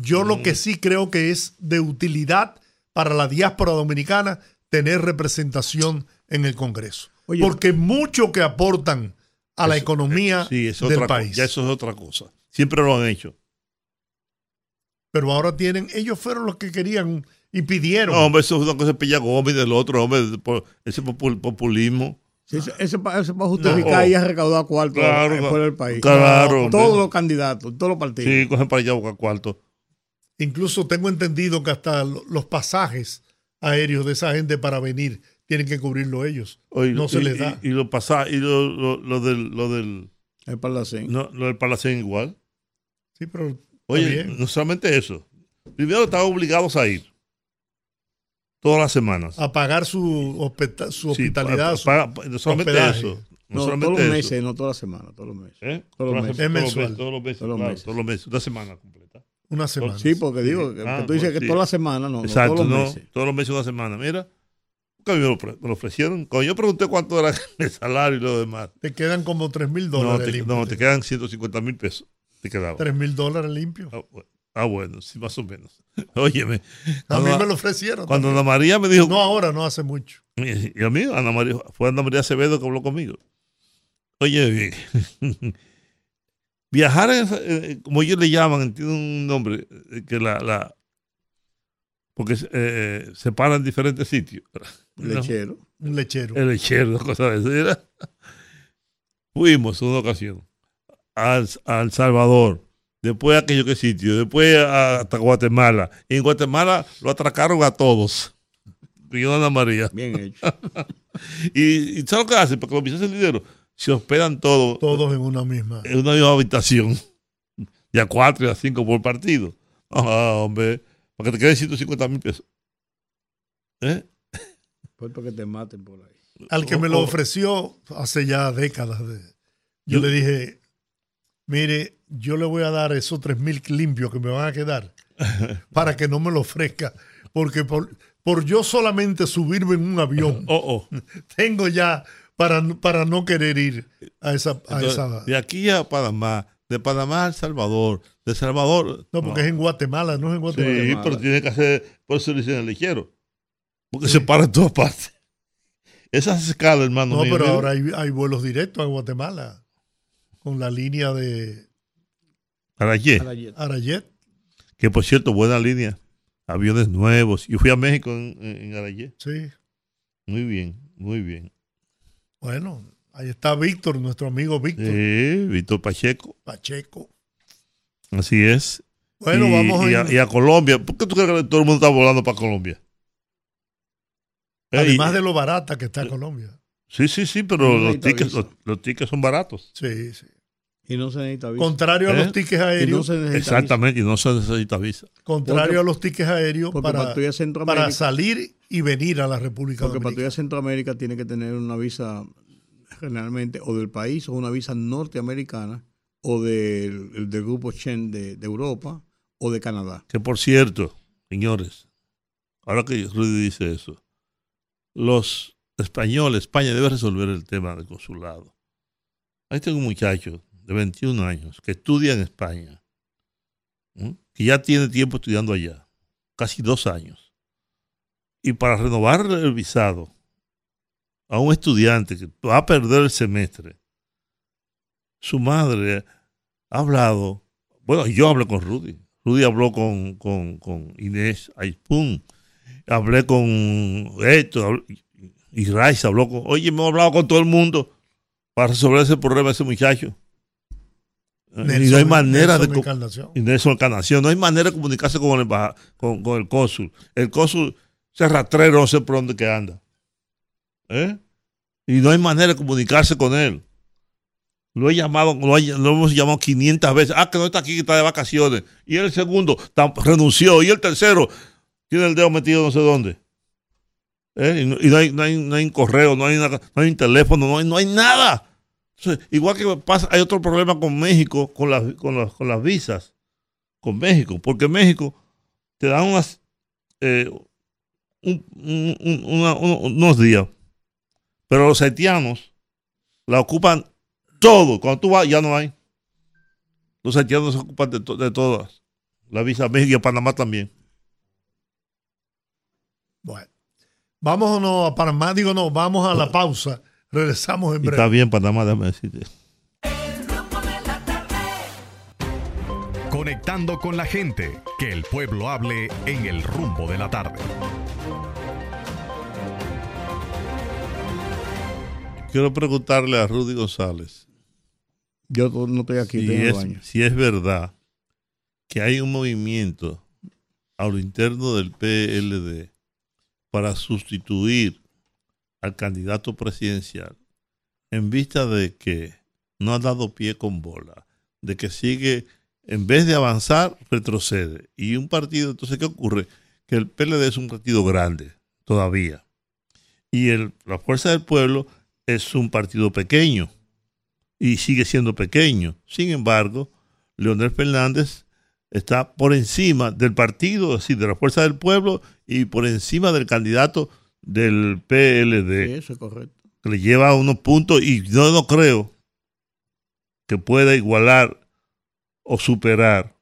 Yo lo que sí creo que es de utilidad para la diáspora dominicana tener representación en el Congreso. Oye, Porque mucho que aportan a la economía sí, es del otra país. Ya eso es otra cosa. Siempre lo han hecho. Pero ahora tienen, ellos fueron los que querían y pidieron. No, hombre, eso es una cosa de Pilla Gómez del otro, hombre, por ese popul- populismo. Sí, ese, ese pa- ese para justificar No. y a recaudar cuarto Claro, eh, fuera del país. claro, hombre. Todos los candidatos, todos los partidos. Sí, cogen para allá a buscar cuarto. Incluso tengo entendido que hasta lo- los pasajes aéreos de esa gente para venir tienen que cubrirlo ellos. Oye, no se y, les da. Y, y lo pasa, y lo, lo, lo del, lo del, El Palacín. no, lo del Palacén igual. Sí, pero Oye, no solamente eso. Primero estaban obligados a ir. Todas las semanas. a pagar su, hospita- su Sí, hospitalidad. pa- su- pa- pa- no solamente hospedaje. eso. No, No, solamente todos los eso. meses, no toda la semana, todos los meses. ¿Eh? Todos los Todas las- meses. todos los meses, Todos los meses, Todos los meses. todos los meses, una semana completa. Una semana. Sí, porque digo, que, Ah, que tú dices pues, que sí. toda la semana, no, no, Exacto, todos los no, meses. todos los meses una semana. Mira, porque a mí me lo, ofre- me lo ofrecieron. Cuando yo pregunté cuánto era el salario y lo demás, Te quedan como 3 mil no dólares te, limpios. no, te quedan 150 mil pesos. Te quedaba. 3 mil dólares limpios. Ah, bueno. Ah, bueno, sí, más o menos. Óyeme. A mí me lo ofrecieron. Cuando también. Ana María me dijo, No ahora, no hace mucho. y a mí, Ana María, fue Ana María Acevedo que habló conmigo. Oye, bien. Viajar, en esa- eh, como ellos le llaman, tiene un nombre, eh, que la, la porque eh, se paran en diferentes sitios. ¿no? Lechero. Un lechero. El lechero, cosas de esas. Fuimos una ocasión al, a El Salvador, después a aquello que sitio, después a- hasta Guatemala. Y en Guatemala lo atracaron a todos. Yo Ana María. Bien hecho. Y, y ¿sabes lo que hacen? Para que los el dinero, se hospedan todos Todos en una misma. en una misma habitación. Y a cuatro y a cinco por partido. Ah, hombre. Para que te queden 150 mil pesos. ¿Eh? Pues para que te maten por ahí. Al que me lo Oh, oh. ofreció hace ya décadas. de- yo Yo- le dije, mire, yo le voy a dar esos 3 mil limpios que me van a quedar para que no me lo ofrezca porque por, por yo solamente subirme en un avión, Oh, oh. tengo ya para, para no querer ir a esa... A Entonces, esa de aquí a Panamá, de Panamá a El Salvador, de Salvador. no, porque es en Guatemala, no es en Sí, Guatemala. pero tiene que hacer, por eso le dicen el ligero. Porque se para en todas partes. Esas escalas, hermano. No, mío, pero ahora hay, hay vuelos directos a Guatemala con la línea de Arayé, Arayet. que por cierto, buena línea. Aviones nuevos. Yo fui a México en, en Arayé. Sí, Muy bien, muy bien. Bueno, ahí está Víctor, nuestro amigo Víctor Sí, Víctor Pacheco. Pacheco. Así es. Bueno, y, vamos y a a, y a Colombia. ¿Por qué tú crees que todo el mundo está volando para Colombia? Eh, Además y- de lo barata que está Colombia. Sí, sí, sí, pero No los tickets, visa. los, los tickets son baratos. Sí, sí. Y no se necesita visa. Contrario a ¿Eh? los tickets Y no aéreos, se necesita Exactamente, y no se necesita visa. contrario Porque- a los tickets aéreos para, a para salir y venir a la República porque para tú ir a Dominicana. Centroamérica tiene que tener una visa generalmente o del país o una visa norteamericana o del, del grupo Schengen de, de Europa o de Canadá. Que por cierto, señores, ahora que Rudy dice eso, los españoles, España debe resolver el tema del consulado. Ahí tengo un muchacho de 21 años que estudia en España, ¿m? que ya tiene tiempo estudiando allá, casi dos años. Y para renovar el visado a un estudiante que va a perder el semestre, su madre ha hablado, bueno, yo hablé con Rudy, Rudy habló con, con, con Inés Aispun, hablé con Héctor, y Rice habló con, oye, me he hablado con todo el mundo para resolver ese problema de ese muchacho. y no hay Nelson- manera Nelson de... Encarnación. y Nelson Encarnación, no hay manera de comunicarse con el, con, con el cónsul. El cónsul se rastrero, no sé por dónde que anda. ¿Eh? Y no hay manera de comunicarse con él. Lo he llamado, lo, he- lo hemos llamado 500 veces. Ah, que no está aquí, que está de vacaciones. Y el segundo renunció. Y el tercero tiene el dedo metido no sé dónde. ¿Eh? Y, no, hay, no, hay, no hay un correo, no hay, no hay un teléfono, no hay, no hay nada. Igual que pasa, hay otro problema con México, con las, con las, con las visas, con México, porque México te dan unas, eh, un- un- un- una- uno- unos días, pero los haitianos la ocupan todo. Cuando tú vas, ya no hay. Los haitianos se ocupan de, to- de todas. La visa México y a Panamá también. Bueno, vámonos a Panamá. Digo, no, vamos a la pausa. Regresamos en Y está breve. bien Panamá, déjame decirte. Conectando con la gente, que el pueblo hable en el rumbo de la tarde. Quiero preguntarle a Rudy González. Yo no estoy aquí, si tengo es, si es verdad que hay un movimiento a lo interno del PLD para sustituir al candidato presidencial en vista de que no ha dado pie con bola, de que sigue, en vez de avanzar, retrocede. Y un partido, entonces, ¿qué ocurre? Que el PLD es un partido grande todavía. Y el, la Fuerza del Pueblo es un partido pequeño y sigue siendo pequeño. Sin embargo, Leonel Fernández está por encima del partido, así de la Fuerza del Pueblo y por encima del candidato del Sí, PLD, eso es correcto. que le lleva unos puntos y yo no creo que pueda igualar o superar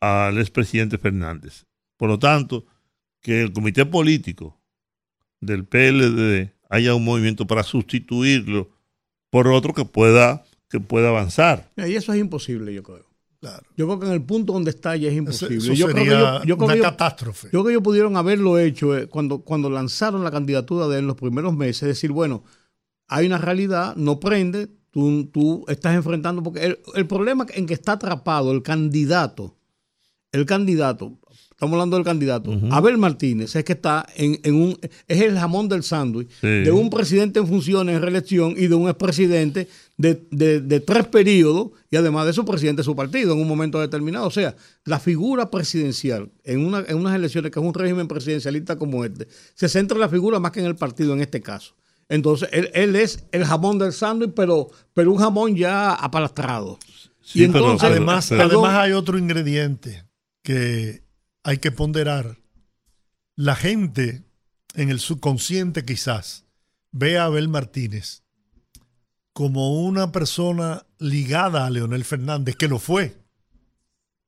al expresidente Fernández. Por lo tanto, que el comité político del PLD haya un movimiento para sustituirlo por otro que pueda, que pueda avanzar. Y eso es imposible, yo creo. Claro. Yo creo que en el punto donde está ya es Eso, imposible. eso yo, creo que yo creo una que yo creo que ellos pudieron haberlo hecho eh, cuando, cuando lanzaron la candidatura de él en los primeros meses. Decir, bueno, hay una realidad, no prende, tú, tú estás enfrentando, porque el, el problema en que está atrapado el candidato, el candidato, estamos hablando del candidato, Abel Martínez, es que está en, en un, es el jamón del sándwich Sí. de un presidente en funciones en reelección y de un expresidente de, de, de tres periodos y además de su presidente de su partido en un momento determinado. O sea, la figura presidencial en, una, en unas elecciones que es un régimen presidencialista como este, se centra en la figura más que en el partido en este caso. Entonces, él, él es el jamón del sándwich, pero, pero un jamón ya apalastrado. Sí, y entonces, pero- Además, pero- además hay otro ingrediente que hay que ponderar la gente en el subconsciente quizás ve a Abel Martínez como una persona ligada a Leonel Fernández, que lo fue.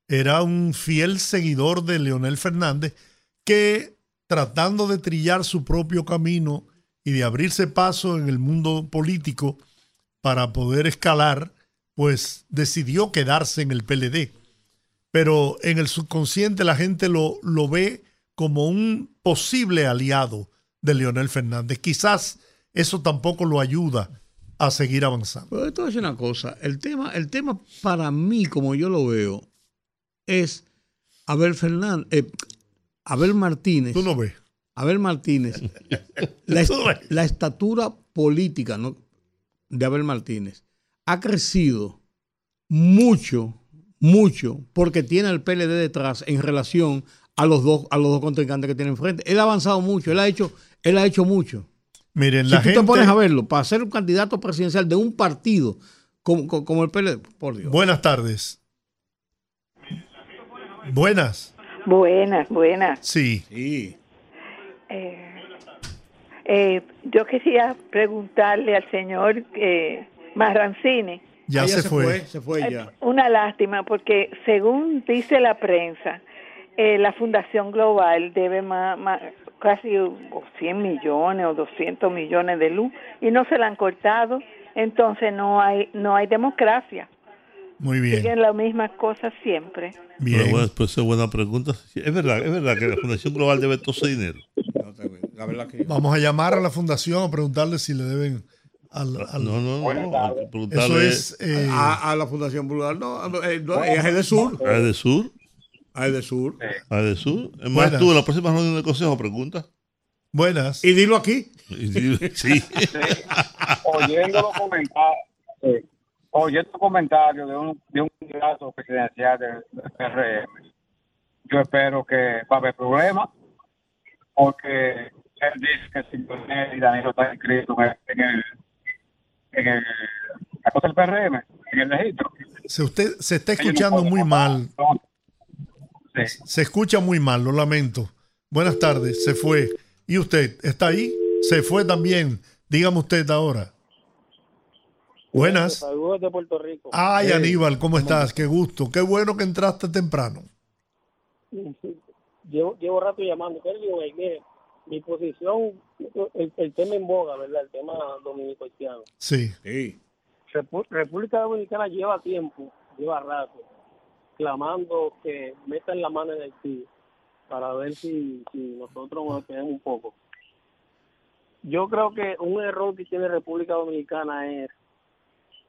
Era un fiel seguidor de Leonel Fernández que tratando de trillar su propio camino y de abrirse paso en el mundo político para poder escalar, pues decidió quedarse en el PLD. Pero en el subconsciente la gente lo, lo ve como un posible aliado de Leonel Fernández. Quizás eso tampoco lo ayuda a seguir avanzando. Pero esto es una cosa, el tema, el tema para mí, como yo lo veo, es Abel Fernández, eh, Abel Martínez. Tú no ves. Abel Martínez. la, la, estatura política ¿no? de Abel Martínez ha crecido mucho, mucho, porque tiene el PLD detrás en relación a los dos, a los dos contrincantes que tiene enfrente. Él ha avanzado mucho, él ha hecho, él ha hecho mucho. Miren, si la tú gente... te pones a verlo, para ser un candidato presidencial de un partido como, como, como el PLD, por Dios. Buenas tardes. Buenas. Buenas, buenas. Sí. Sí. Eh, eh, yo quería preguntarle al señor eh, Marrancini. Ya se, fue. Se fue Eh, ya. Una lástima porque según dice la prensa, eh, la Fundación Global debe más, más- casi 100 millones o 200 millones de luz y no se la han cortado, entonces no hay no hay democracia. Muy bien. Siguen las mismas cosas siempre. Bien. Bueno, pues es buena pregunta. Es verdad, es verdad que la Fundación Global debe todo ese dinero. La verdad que Vamos a llamar a la fundación a preguntarle si le deben al... al- No, no, no. Eso es... eh, a, a la Fundación Plural, no, eh, no, es de Sur. a de Sur, Es de Sur. a de Sur. Es más, tú en la próxima reunión del consejo pregunta. buenas. Y dilo aquí. Sí. oyendo los comentarios, eh, oyendo los comentarios de un, de un candidato presidencial del, del PRM, yo espero que va a haber problemas, porque él dice que si Leonel y Danilo están inscritos en el, en el, en el la cosa del PRM, en el registro. Se, usted, se está escuchando muy mal. Se escucha muy mal, lo lamento. Buenas tardes, se fue. ¿Y usted está ahí? Se fue también. Dígame usted ahora. Buenas. Saludos de Puerto Rico. Ay, Aníbal, ¿cómo estás? Qué gusto. Qué bueno que entraste temprano. Llevo, llevo rato llamando. Pero digo, mire, mi posición, el, el tema en boga, ¿verdad? El tema dominico haitiano. Sí. Sí. Repu- República Dominicana lleva tiempo, lleva rato, clamando que metan la mano en Haití para ver si, si nosotros nos quedamos un poco. Yo creo que un error que tiene República Dominicana es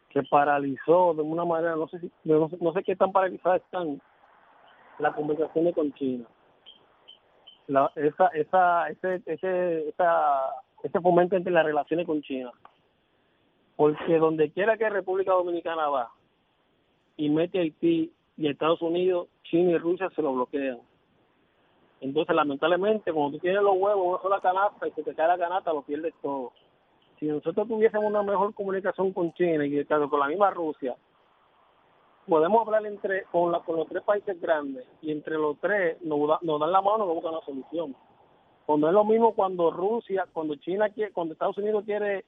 que paralizó de una manera, no sé si, no sé, no sé qué tan paralizadas están las conversaciones con China. La, esa, esa, ese, ese, esa, ese fomento entre las relaciones con China porque donde quiera que República Dominicana va y mete a Haití y Estados Unidos, China y Rusia se lo bloquean. Entonces, lamentablemente, cuando tú tienes los huevos en una canasta y se te cae la canasta, lo pierdes todo. Si nosotros tuviésemos una mejor comunicación con China y claro, con la misma Rusia, podemos hablar entre con, la, con los tres países grandes y entre los tres nos, da- nos dan la mano y buscan una solución. Cuando es lo mismo cuando Rusia, cuando China quiere, cuando Estados Unidos quiere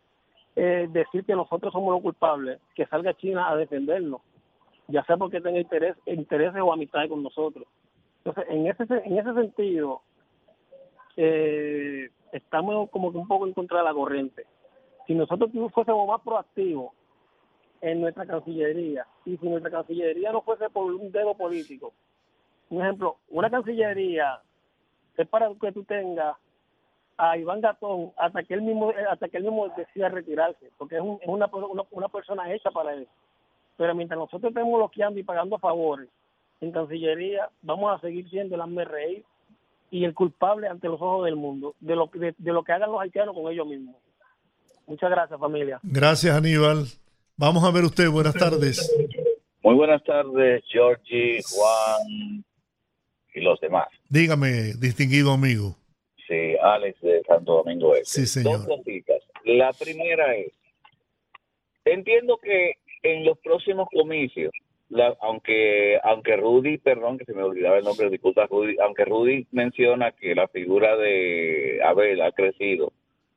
eh, decir que nosotros somos los culpables, que salga China a defendernos, ya sea porque tenga interés, intereses o amistades con nosotros. Entonces, en ese en ese sentido, eh, estamos como que un poco en contra de la corriente. Si nosotros fuésemos más proactivos en nuestra Cancillería y si nuestra Cancillería no fuese por un dedo político, un ejemplo, una Cancillería es para que tú tengas a Iván Gatón hasta que él mismo hasta que él mismo decida retirarse, porque es, un- es una, una, una persona hecha para eso. Pero mientras nosotros estemos bloqueando y pagando favores en Cancillería, vamos a seguir siendo el reír y el culpable ante los ojos del mundo de lo, de, de lo que hagan los haitianos con ellos mismos. Muchas gracias, familia. Gracias, Aníbal. Vamos a ver usted. Buenas tardes. Muy buenas tardes, Georgie, Juan y los demás. Dígame, distinguido amigo. Sí, Alex de Santo Domingo Este. Sí, señor. Dos cositas. La primera es, entiendo que en los próximos comicios la, aunque aunque Rudy, perdón que se me olvidaba el nombre, disculpa Rudy, aunque Rudy menciona que la figura de Abel ha crecido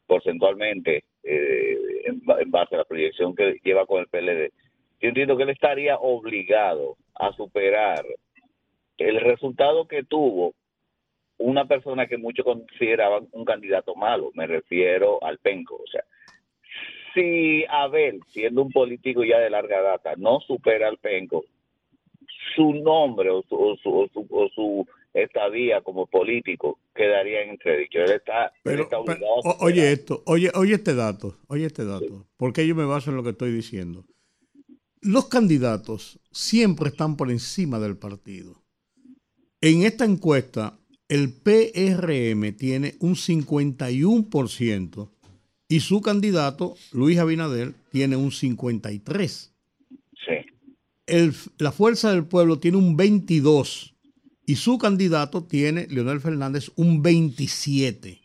porcentualmente eh, en, ba- en base a la proyección que lleva con el PLD, yo entiendo que él estaría obligado a superar el resultado que tuvo una persona que muchos consideraban un candidato malo, me refiero al Penco, o sea, si Abel, siendo un político ya de larga data, no supera al Penco, su nombre o su, o su estadía como político quedaría en entredicho. Él está, él Pero, está pero, obligado a o- superar. oye esto, oye, oye este dato, oye este dato, porque yo me baso en lo que estoy diciendo. Los candidatos siempre están por encima del partido. En esta encuesta, el PRM tiene un 51% y su candidato, Luis Abinader, tiene un 53%. Sí. El- la Fuerza del Pueblo tiene un 22% y su candidato tiene, Leonel Fernández, un 27%.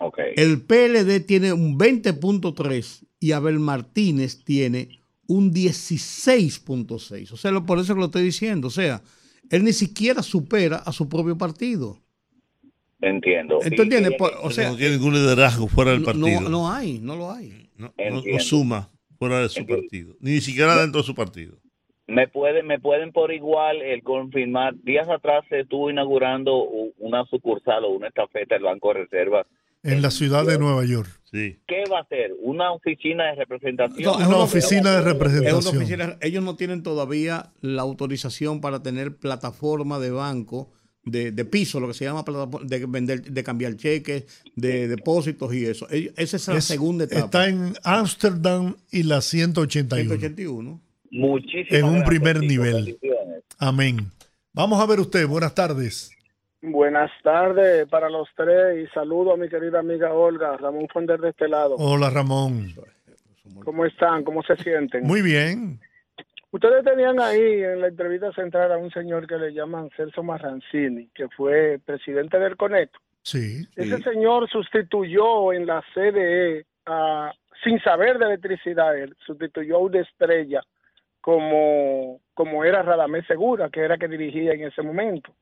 Ok. El PLD tiene un 20.3 y Abel Martínez tiene un 16.6. O sea, lo- por eso que lo estoy diciendo. O sea, él ni siquiera supera a su propio partido. Entiendo. Que- o sea, no tiene ningún liderazgo fuera del partido. no, no hay, no lo hay. No, no- no Entiendo. suma fuera de su Entiendo. partido. Ni siquiera dentro de su partido. Me pueden me pueden por igual el confirmar días atrás se estuvo inaugurando una sucursal o una estafeta del Banco de Reserva En la ciudad de Nueva York. Sí. ¿qué va a ser? una oficina de representación No, Es una oficina de Es una representación. oficina- ellos no tienen todavía la autorización para tener plataforma de banco de, de piso, lo que se llama plataforma de vender, de cambiar cheques, de depósitos y eso. Ellos- esa es la Es- segunda etapa. Está en Ámsterdam y la 181. 181. Muchísimas En un gracias, primer nivel. Amén. Vamos a ver usted. Buenas tardes. Buenas tardes para los tres y saludo a mi querida amiga Olga, Ramón Fonder de este lado. Hola, Ramón. ¿Cómo están? ¿Cómo se sienten? Muy bien. Ustedes tenían ahí en la entrevista central a un señor que le llaman Celso Marrancini, que fue presidente del Conecto. Sí. Ese señor sustituyó en la CDE, a- sin saber de electricidad, él sustituyó a una estrella como, como era Radamés Segura, que era que dirigía en ese momento.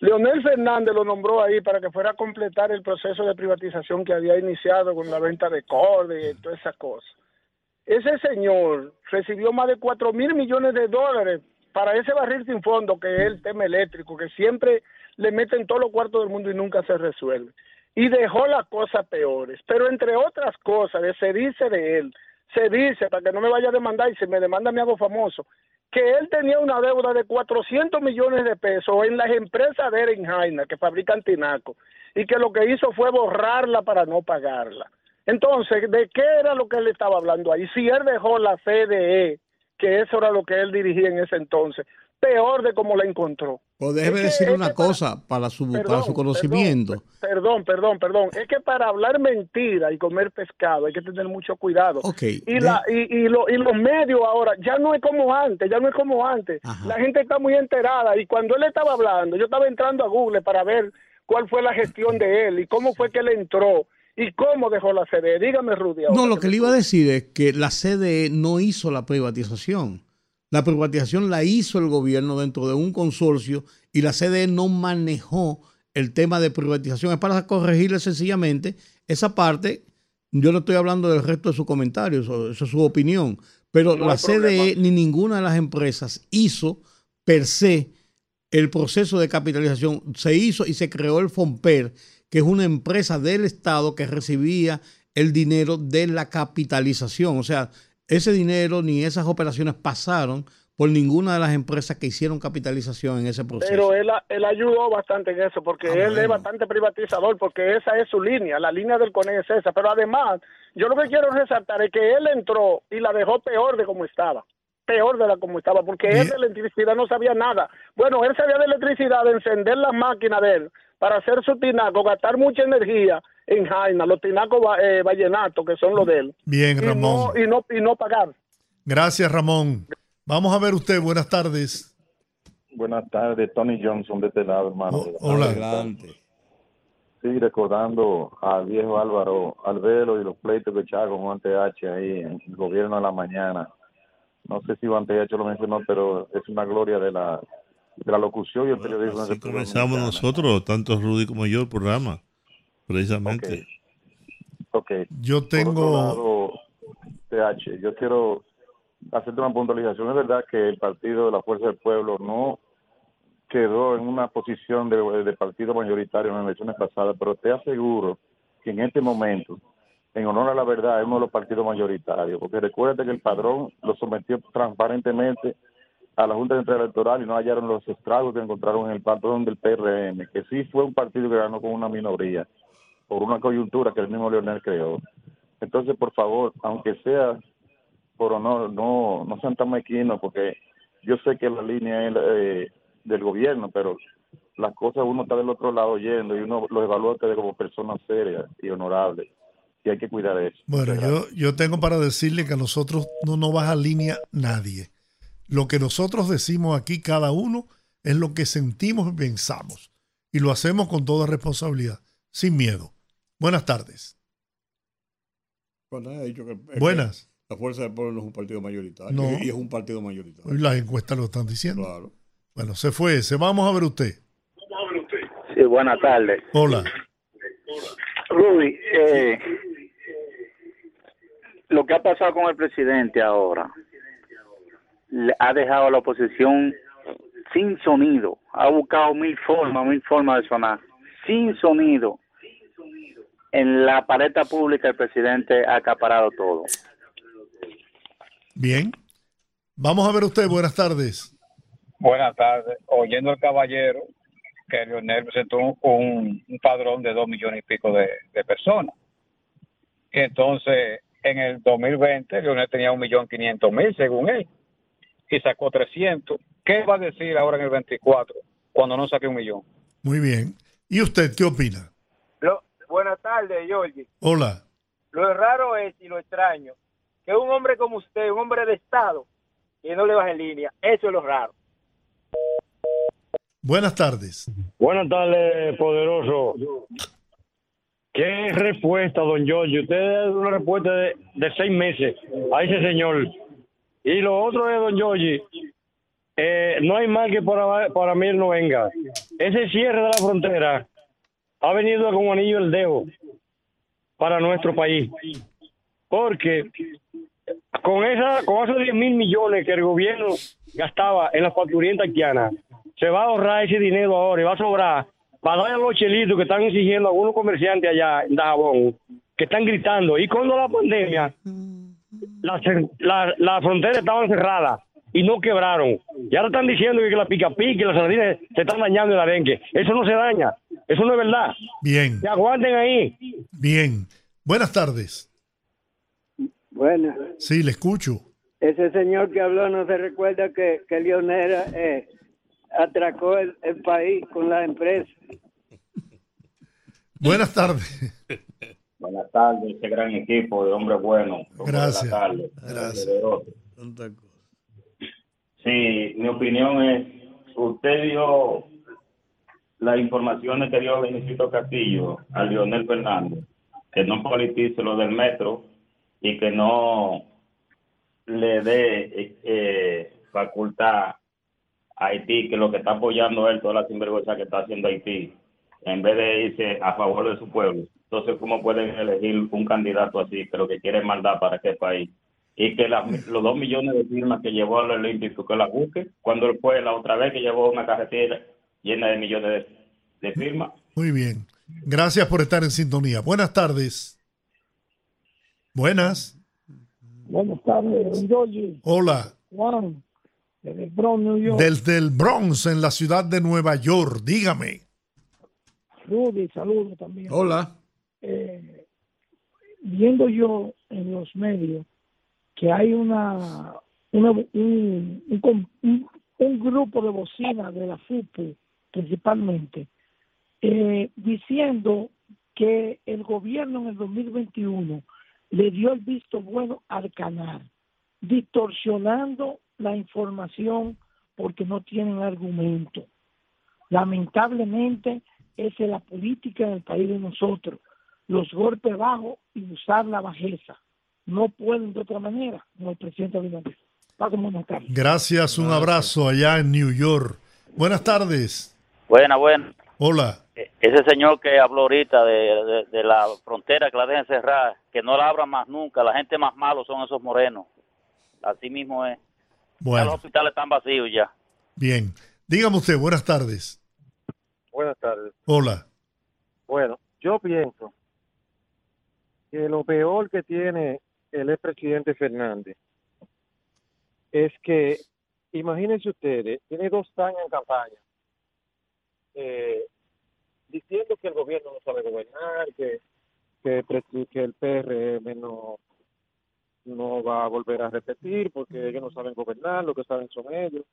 Leonel Fernández lo nombró ahí para que fuera a completar el proceso de privatización que había iniciado con la venta de Corde y todas esas cosas. Ese señor recibió más de 4 mil millones de dólares para ese barril sin fondo que es el tema eléctrico, que siempre le meten todos los cuartos del mundo y nunca se resuelve. Y dejó las cosas peores. Pero entre otras cosas, se dice de él, se dice, para que no me vaya a demandar y si me demanda me hago famoso, que él tenía una deuda de 400 millones de pesos en las empresas de Erenjaina que fabrican tinaco y que lo que hizo fue borrarla para no pagarla. Entonces, ¿de qué era lo que él estaba hablando ahí? Si él dejó la CDE, que eso era lo que él dirigía en ese entonces, peor de cómo la encontró. O déjeme Es decir una para- cosa para su, para Perdón, su conocimiento. Perdón, perdón, perdón. Es que para hablar mentira y comer pescado hay que tener mucho cuidado. Ok, Y, de- la, y, y, lo- y los medios ahora ya no es como antes, ya no es como antes. Ajá. La gente está muy enterada y cuando él estaba hablando, yo estaba entrando a Google para ver cuál fue la gestión de él y cómo fue que él entró y cómo dejó la sede. Dígame, Rudy. ahora No, lo que que le iba a decir es que la CDE no hizo la privatización. La privatización la hizo el gobierno dentro de un consorcio y la CDE no manejó el tema de privatización. Es para corregirle sencillamente esa parte. Yo no estoy hablando del resto de su comentario, eso, es su opinión. Pero No la CDE ni ninguna de las empresas hizo per se el proceso de capitalización. Se hizo y se creó el FOMPER, que es una empresa del Estado que recibía el dinero de la capitalización. O sea, ese dinero ni esas operaciones pasaron por ninguna de las empresas que hicieron capitalización en ese proceso. Pero él, él ayudó bastante en eso, porque Ah, él bueno. es bastante privatizador, porque esa es su línea, la línea del CONE es esa. Pero además, yo lo que quiero resaltar es que él entró y la dejó peor de como estaba, peor de la como estaba, porque él de electricidad no sabía nada. Bueno, él sabía de electricidad, de encender las máquinas de él para hacer su tinaco, gastar mucha energía en Jaina, los tinacos va- eh, vallenatos, que son los de él. Bien, Y Ramón. no, y, no, y no pagar. Gracias, Ramón. Vamos a ver usted. Buenas tardes. Buenas tardes, Tony Johnson de este lado, hermano. Oh, hola. Adelante. Sí, recordando al viejo Álvaro Albelo y los pleitos que echaba con Juan TH ahí en el gobierno de la mañana. no sé si Iván hecho lo mencionó, pero es una gloria de la, de la locución y el periodismo. Así comenzamos nosotros, tanto Rudy como yo, el programa, precisamente. Ok. Yo tengo... TH, yo quiero hacerte una puntualización. Es verdad que el partido de la Fuerza del Pueblo no quedó en una posición de, de partido mayoritario en las elecciones pasadas, pero te aseguro que en este momento en honor a la verdad, es uno de los partidos mayoritarios, porque recuerda que el padrón lo sometió transparentemente a la Junta Central Electoral y no hallaron los estragos que encontraron en el padrón del PRM, que sí fue un partido que ganó con una minoría, por una coyuntura que el mismo Leonel creó. Entonces, por favor, aunque sea por honor, no, no sean tan mequinos, porque yo sé que la línea es eh, del gobierno, pero las cosas uno está del otro lado oyendo y uno lo evalúa como personas serias y honorables y hay que cuidar de eso. Bueno, yo, yo tengo para decirle que a nosotros no nos baja línea nadie. Lo que nosotros decimos aquí, cada uno, es lo que sentimos y pensamos. Y lo hacemos con toda responsabilidad, sin miedo. Buenas tardes. Buenas. la Fuerza del Pueblo no es un partido mayoritario. Y es un partido mayoritario. Hoy las encuestas lo están diciendo. Claro. Bueno, se fue Se Vamos a ver usted. Sí, buenas tardes. Hola. Rudy, eh, lo que ha pasado con el presidente ahora ha dejado a la oposición sin sonido. Ha buscado mil formas, mil formas de sonar. Sin sonido. En la paleta pública el presidente ha acaparado todo. Bien. Vamos a ver usted. Buenas tardes. Buenas tardes. Oyendo el caballero, que Leonel presentó un, un padrón de dos millones y pico de, de personas. Entonces, en el 2020 Leonel tenía un millón quinientos mil según él y sacó 300. ¿Qué va a decir ahora en el 24 cuando no saque un millón? Muy bien. ¿Y usted qué opina? buenas tardes, Georgie. Hola. Lo raro es y lo extraño que un hombre como usted, un hombre de Estado, que no le baje en línea, eso es lo raro. Buenas tardes. Buenas tardes, poderoso. ¿Qué respuesta, don Giorgio? Usted da una respuesta de, seis meses a ese señor. Y lo otro es, don Giorgio, eh, no hay mal que para, para mí no venga. Ese cierre de la frontera ha venido un anillo el dedo para nuestro país. Porque con esa con esos 10 mil millones que el gobierno gastaba en la facturienta haitiana, se va a ahorrar ese dinero ahora y va a sobrar para dar a los chelitos que están exigiendo algunos comerciantes allá en Dajabón, que están gritando. Y cuando la pandemia, las la, la fronteras estaban cerradas y no quebraron. Y ahora están diciendo que la pica pica y las sardinas se están dañando el arenque. Eso no se daña. Eso no es verdad. Bien. Que aguanten ahí. Bien. Buenas tardes. Buenas. Sí, le escucho. Ese señor que habló no se recuerda que, que Leonera eh, atracó el, país con la empresa. Buenas tardes. Buenas tardes, este gran equipo de hombres buenos. Gracias. Gracias. Sí, mi opinión es, usted dio las informaciones que dio Benito Castillo a Leonel Fernández, que no politice lo del metro y que no le dé eh, facultad Haití, que lo que está apoyando él, toda la sinvergüenza que está haciendo Haití, en vez de irse a favor de su pueblo. Entonces, ¿cómo pueden elegir un candidato así, que lo que quiere maldad para qué país? Y que los dos millones de firmas que llevó al Olímpico, que la busque, cuando fue la otra vez que llevó una carretera llena de millones de, firmas. Muy bien. Gracias por estar en sintonía. Buenas tardes. Buenas. Buenas tardes, Hola. Juan. Desde el Bronx, New York. Desde el Bronx, en la ciudad de Nueva York. Dígame. Rudy, saludos también. Hola. Eh, viendo yo en los medios que hay una, un, un, grupo de bocinas de la FUPU principalmente eh, diciendo que el gobierno en el 2021 le dio el visto bueno al canal, distorsionando la información porque no tienen argumento. Lamentablemente, esa es la política en el país de nosotros. Los golpes bajos y usar la bajeza. No pueden de otra manera, como el presidente Abinader. Pasen buenas tardes. Gracias, un abrazo allá en New York. Buenas tardes. Buena, buena. Hola. E- Ese señor que habló ahorita de, de- de la frontera, que la dejen cerrar, que no la abran más nunca. La gente más malo son esos morenos. Así mismo es. Ya Bueno, los hospitales están vacíos ya. bien. Dígame usted, buenas tardes. Buenas tardes. Hola. Bueno, yo pienso que lo peor que tiene el expresidente Fernández es que, imagínense ustedes, tiene dos años en campaña eh, diciendo que el gobierno no sabe gobernar, que, que, que el PRM no, no va a volver a repetir porque ellos no saben gobernar, lo que saben son ellos.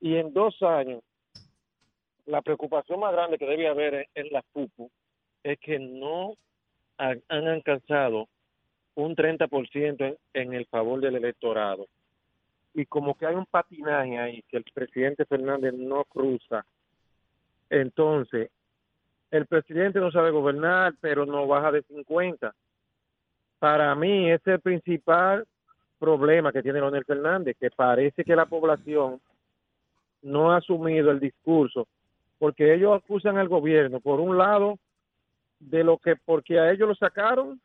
Y en dos años, la preocupación más grande que debe haber en, en las PUPU es que no ha- han alcanzado un 30% en, en el favor del electorado. Y como que hay un patinaje ahí, que el presidente Fernández no cruza. Entonces, el presidente no sabe gobernar, pero no baja de 50. Para mí, ese es el principal problema que tiene Leonel Fernández, que parece que la población no ha asumido el discurso, porque ellos acusan al gobierno, por un lado, de lo que porque a ellos lo sacaron,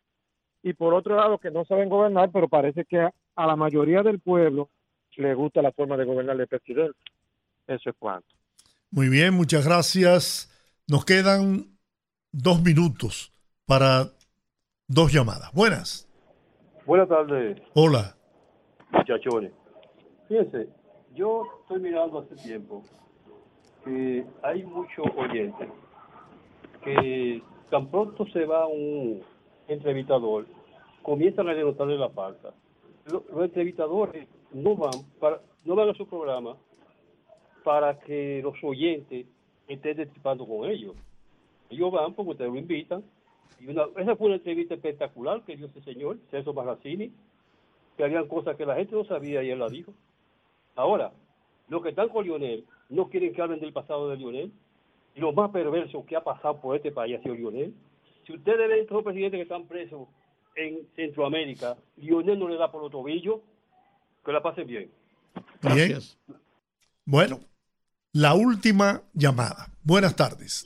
y por otro lado, que no saben gobernar, pero parece que a, a la mayoría del pueblo le gusta la forma de gobernar del presidente. Eso es cuanto. Muy bien, muchas gracias. Nos quedan dos minutos para dos llamadas. Buenas. Buenas tardes, Hola. muchachones. Fíjense, yo estoy mirando hace tiempo que hay muchos oyentes que tan pronto se va un entrevistador, comienzan a denotarle la falta. Lo- Los, entrevistadores no van, para, no van a su programa para que los oyentes estén participando con ellos. Ellos van porque ustedes lo invitan. Y una, esa fue una entrevista espectacular que dio ese señor, Celso Barracini, que habían cosas que la gente no sabía y él la dijo. Ahora, los que están con Lionel no quieren que hablen del pasado de Lionel. Lo más perverso que ha pasado por este país ha sido Lionel. Si ustedes ven todos los presidentes que están presos en Centroamérica, Lionel no le da por los tobillos, que la pasen bien. Bien. Bueno, la última llamada. Buenas tardes.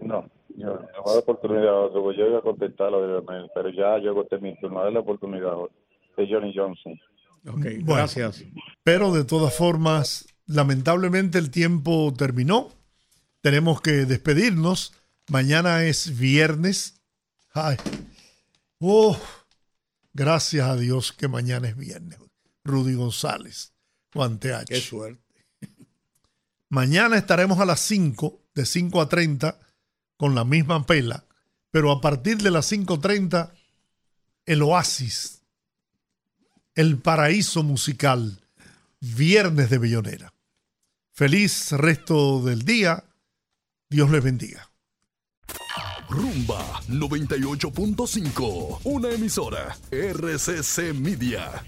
No, yo no voy a dar oportunidad a otro, yo iba a contestar lo de Leonel, pero ya yo agoté mi turno. La oportunidad a otro, de Johnny Johnson. Bueno, gracias. Pero de todas formas, lamentablemente el tiempo terminó. Tenemos que despedirnos. Mañana es viernes. Ay. Oh, gracias a Dios que mañana es viernes. Rudy González, Juan TH. Qué suerte. Mañana estaremos a las 5, de 5 a 30, con la misma pela. Pero a partir de las 5.30, el oasis, el paraíso musical, viernes de Bellonera. Feliz resto del día. Dios les bendiga. Rumba 98.5, una emisora RCC Media.